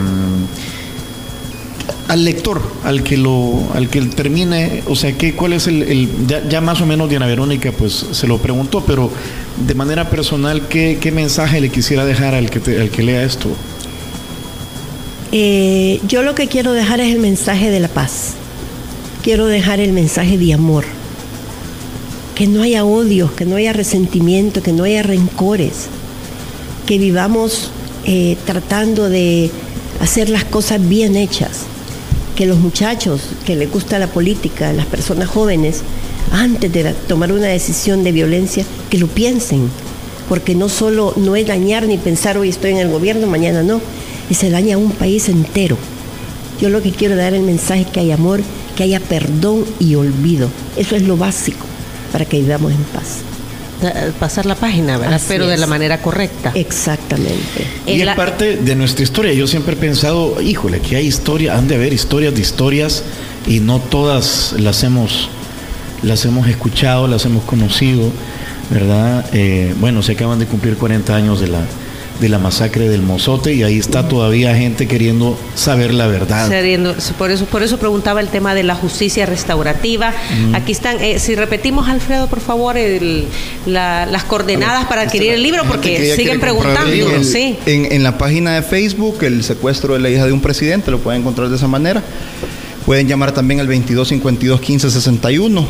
al lector, al que lo, al que termine, o sea, ¿qué, ¿cuál es el, ya, más o menos Diana Verónica pues se lo preguntó, pero de manera personal, ¿qué, mensaje le quisiera dejar al que, al que lea esto? Eh, yo lo que quiero dejar es el mensaje de la paz. Quiero dejar el mensaje de amor. Que no haya odios, que no haya resentimiento, que no haya rencores. Que vivamos eh, tratando de hacer las cosas bien hechas. Que los muchachos que les gusta la política, las personas jóvenes, antes de tomar una decisión de violencia, que lo piensen. Porque no solo no es dañar ni pensar hoy estoy en el gobierno, mañana no y se daña a un país entero. Yo lo que quiero dar el mensaje es que hay amor, que haya perdón y olvido. Eso es lo básico para que vivamos en paz. Eh, Pasar la página, ¿verdad? Así Pero de la manera correcta. Exactamente. Y En es la- parte de nuestra historia. Yo siempre he pensado, híjole, que hay historia, han de haber historias de historias y no todas las hemos, las hemos escuchado, las hemos conocido, ¿verdad? Eh, bueno, se acaban de cumplir 40 años de la, de la masacre del Mozote y ahí está todavía gente queriendo saber la verdad. Por eso, por eso preguntaba el tema de la justicia restaurativa. Aquí están, eh, si repetimos, Alfredo, por favor, el- la- las coordenadas para adquirir el libro, porque siguen el preguntando. Sí. En, en la página de Facebook, el secuestro de la hija de un presidente, lo pueden encontrar de esa manera. Pueden llamar también al 22 52 15 61.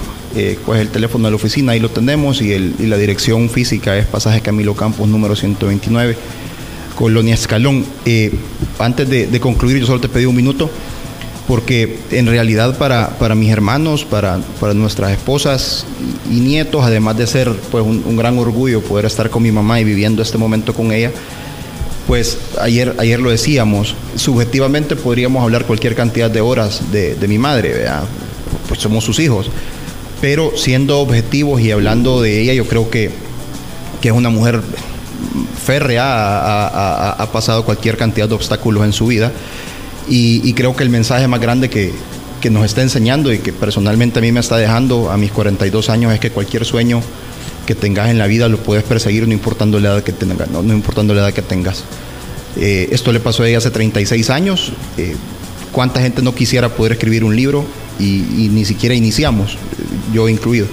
Pues el teléfono de la oficina, ahí lo tenemos, y, el- y la dirección física es pasaje Camilo Campos número 129, Colonia Escalón. Eh, antes de, de concluir, yo solo te pedí un minuto, porque en realidad para, para mis hermanos, para, para nuestras esposas y, nietos, además de ser pues un, un gran orgullo poder estar con mi mamá y viviendo este momento con ella, pues ayer, ayer lo decíamos, subjetivamente podríamos hablar cualquier cantidad de horas de, de mi madre, ¿verdad? pues somos sus hijos, pero siendo objetivos y hablando de ella, yo creo que, que es una mujer férrea, ha, pasado cualquier cantidad de obstáculos en su vida y, y creo que el mensaje más grande que, que nos está enseñando y que personalmente a mí me está dejando a mis 42 años es que cualquier sueño que tengas en la vida lo puedes perseguir no importando la edad que tengas. No, no importando la edad que tengas. Eh, esto le pasó a ella hace 36 años. Eh, ¿Cuánta gente no quisiera poder escribir un libro y, y ni siquiera iniciamos, yo incluido?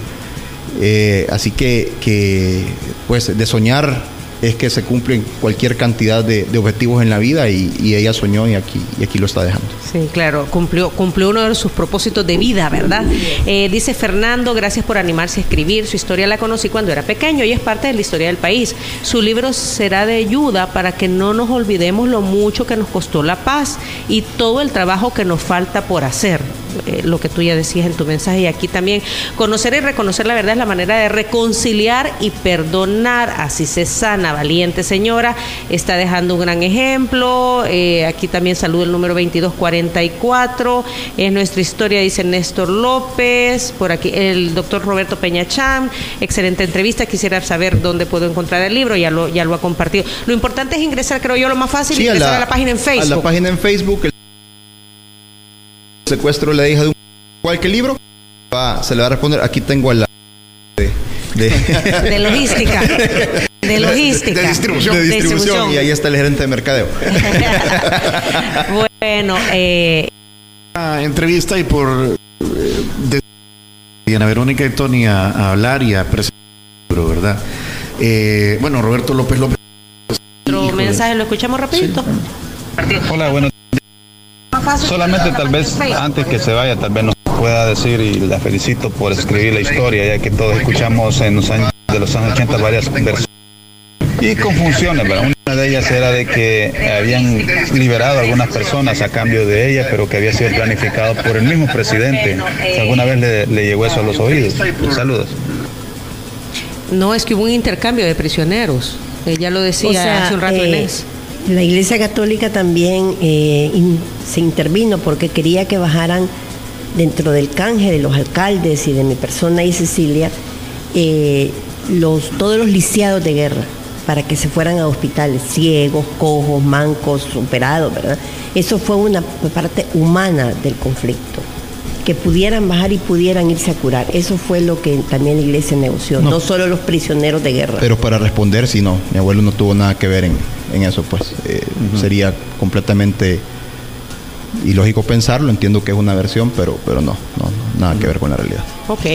Eh, así que, que, pues, de soñar es que se cumplen cualquier cantidad de, de objetivos en la vida y, y ella soñó y aquí, y aquí lo está dejando. Sí, claro, cumplió, cumplió uno de sus propósitos de vida, ¿verdad? Eh, dice Fernando, gracias por animarse a escribir. Su historia la conocí cuando era pequeño y es parte de la historia del país. Su libro será de ayuda para que no nos olvidemos lo mucho que nos costó la paz y todo el trabajo que nos falta por hacer. Eh, lo que tú ya decías en tu mensaje y aquí también. Conocer y reconocer la verdad es la manera de reconciliar y perdonar. Así se sana, valiente señora. Está dejando un gran ejemplo. Eh, aquí también saludo el número 2244. Es nuestra historia, dice Néstor López. Por aquí el doctor Roberto Peñacham. Excelente entrevista. Quisiera saber dónde puedo encontrar el libro. Ya lo, ya lo ha compartido. Lo importante es ingresar, creo yo, lo más fácil, Sí, ingresar a la, página en A Facebook. la página en Facebook. El secuestro de la hija de un el libro. va- se le va a responder. Aquí tengo a la de, de- De logística. De logística. De distribución. de distribución, y ahí está el gerente de mercadeo. bueno, eh, entrevista y por eh, de Diana Verónica y Tony a, a hablar y a presentar el libro, ¿verdad? Eh, bueno, Roberto López López. otro mensaje, lo escuchamos rapidito. Hola, bueno, solamente tal vez antes que se vaya, tal vez nos pueda decir y la felicito por escribir la historia, ya que todos escuchamos en los años de los años 80 varias versiones y confusiones, ¿verdad? Una de ellas era de que habían liberado a algunas personas a cambio de ella, pero que había sido planificado por el mismo presidente. ¿Alguna vez le, le llegó eso a los oídos? Saludos. No, es que hubo un intercambio de prisioneros. Ella lo decía O sea, hace un rato eh, Inés. La Iglesia Católica también eh, in- se intervino porque quería que bajaran dentro del canje de los alcaldes y de mi persona y Cecilia eh, los, todos los lisiados de guerra para que se fueran a hospitales, ciegos, cojos, mancos, superados, ¿verdad? Eso fue una parte humana del conflicto, que pudieran bajar y pudieran irse a curar. Eso fue lo que también la iglesia negoció, no, No. solo los prisioneros de guerra. Pero para responder, si no, mi abuelo no tuvo nada que ver en, en eso, pues eh, sería completamente ilógico pensarlo. Entiendo que es una versión, pero, pero no, no, nada que ver con la realidad. Ok.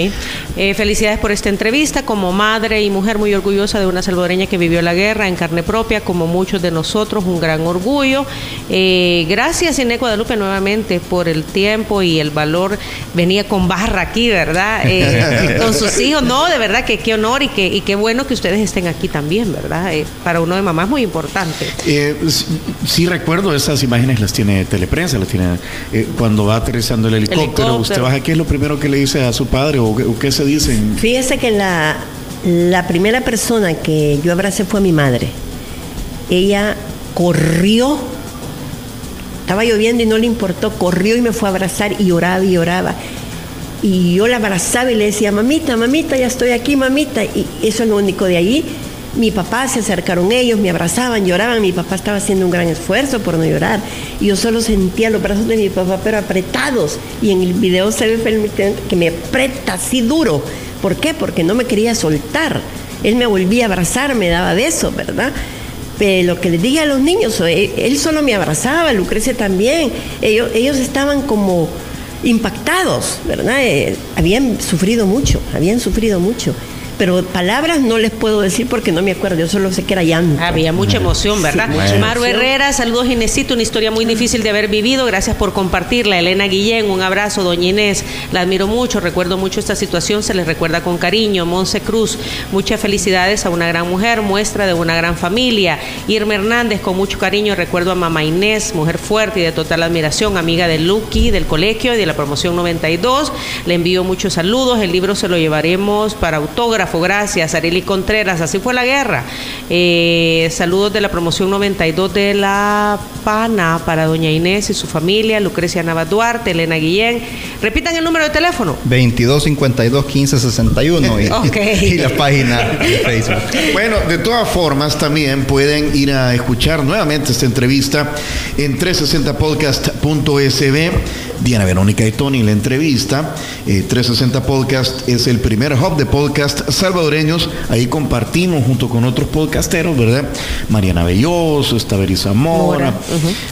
Eh, felicidades por esta entrevista. Como madre y mujer muy orgullosa de una salvadoreña que vivió la guerra en carne propia, como muchos de nosotros, un gran orgullo. Eh, gracias, Inés Guadalupe, nuevamente por el tiempo y el valor. Venía con barra aquí, ¿verdad? Eh, con sus hijos. No, de verdad que qué honor y, que, y qué bueno que ustedes estén aquí también, ¿verdad? Eh, para uno de mamá es muy importante. Eh, sí, sí recuerdo esas imágenes, las tiene Teleprensa, las tiene eh, cuando va aterrizando el helicóptero, Helicóptero. usted baja, ¿qué es lo primero que le dice a su padre o, qué- se dicen? Fíjese que la, la primera persona que yo abracé fue mi madre. Ella corrió, estaba lloviendo y no le importó, corrió y me fue a abrazar y lloraba y lloraba. Y yo la abrazaba y le decía, mamita, mamita, ya estoy aquí, mamita. Y eso es lo único de ahí. Mi papá se acercaron ellos, me abrazaban, lloraban. Mi papá estaba haciendo un gran esfuerzo por no llorar. Yo solo sentía los brazos de mi papá, pero apretados. Y en el video se ve que me aprieta así duro. ¿Por qué? Porque no me quería soltar. Él me volvía a abrazar, me daba besos, ¿verdad? Pero lo que les dije a los niños, él, él solo me abrazaba, Lucrecia también. Ellos, ellos estaban como impactados, ¿verdad? Eh, habían sufrido mucho, habían sufrido mucho. Pero palabras no les puedo decir porque no me acuerdo, yo solo sé que era llanto. Había mucha emoción, ¿verdad? Sí, mucha Maru emoción. Herrera, saludos Inesito, una historia muy difícil de haber vivido, gracias por compartirla. Elena Guillén, un abrazo, doña Inés, la admiro mucho, recuerdo mucho esta situación, se les recuerda con cariño. Monse Cruz, muchas felicidades a una gran mujer, muestra de una gran familia. Irma Hernández, con mucho cariño, recuerdo a mamá Inés, mujer fuerte y de total admiración, amiga de Lucky, del colegio y de la promoción 92. Le envío muchos saludos, el libro se lo llevaremos para autógrafo, gracias. Arely Contreras, así fue la guerra. Eh, saludos de la promoción 92 de La Pana para doña Inés y su familia, Lucrecia Nava Duarte, Elena Guillén. Repitan el número de teléfono. 22 52 15 61 y, Ok. y la página de Facebook. Bueno, de todas formas, también pueden ir a escuchar nuevamente esta entrevista en 360podcast.sb. Diana Verónica y Tony, la entrevista. Eh, 360 Podcast es el primer hub de podcast salvadoreños. Ahí compartimos junto con otros podcasteros, ¿verdad? Mariana Belloso, está Beri Zamora.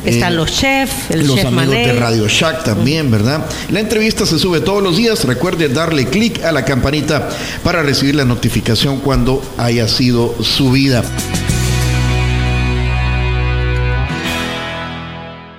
Eh, Están los chefs, el los chef amigos Manel. de Radio Shack también, ¿verdad? La entrevista se sube todos los días. Recuerde darle clic a la campanita para recibir la notificación cuando haya sido subida.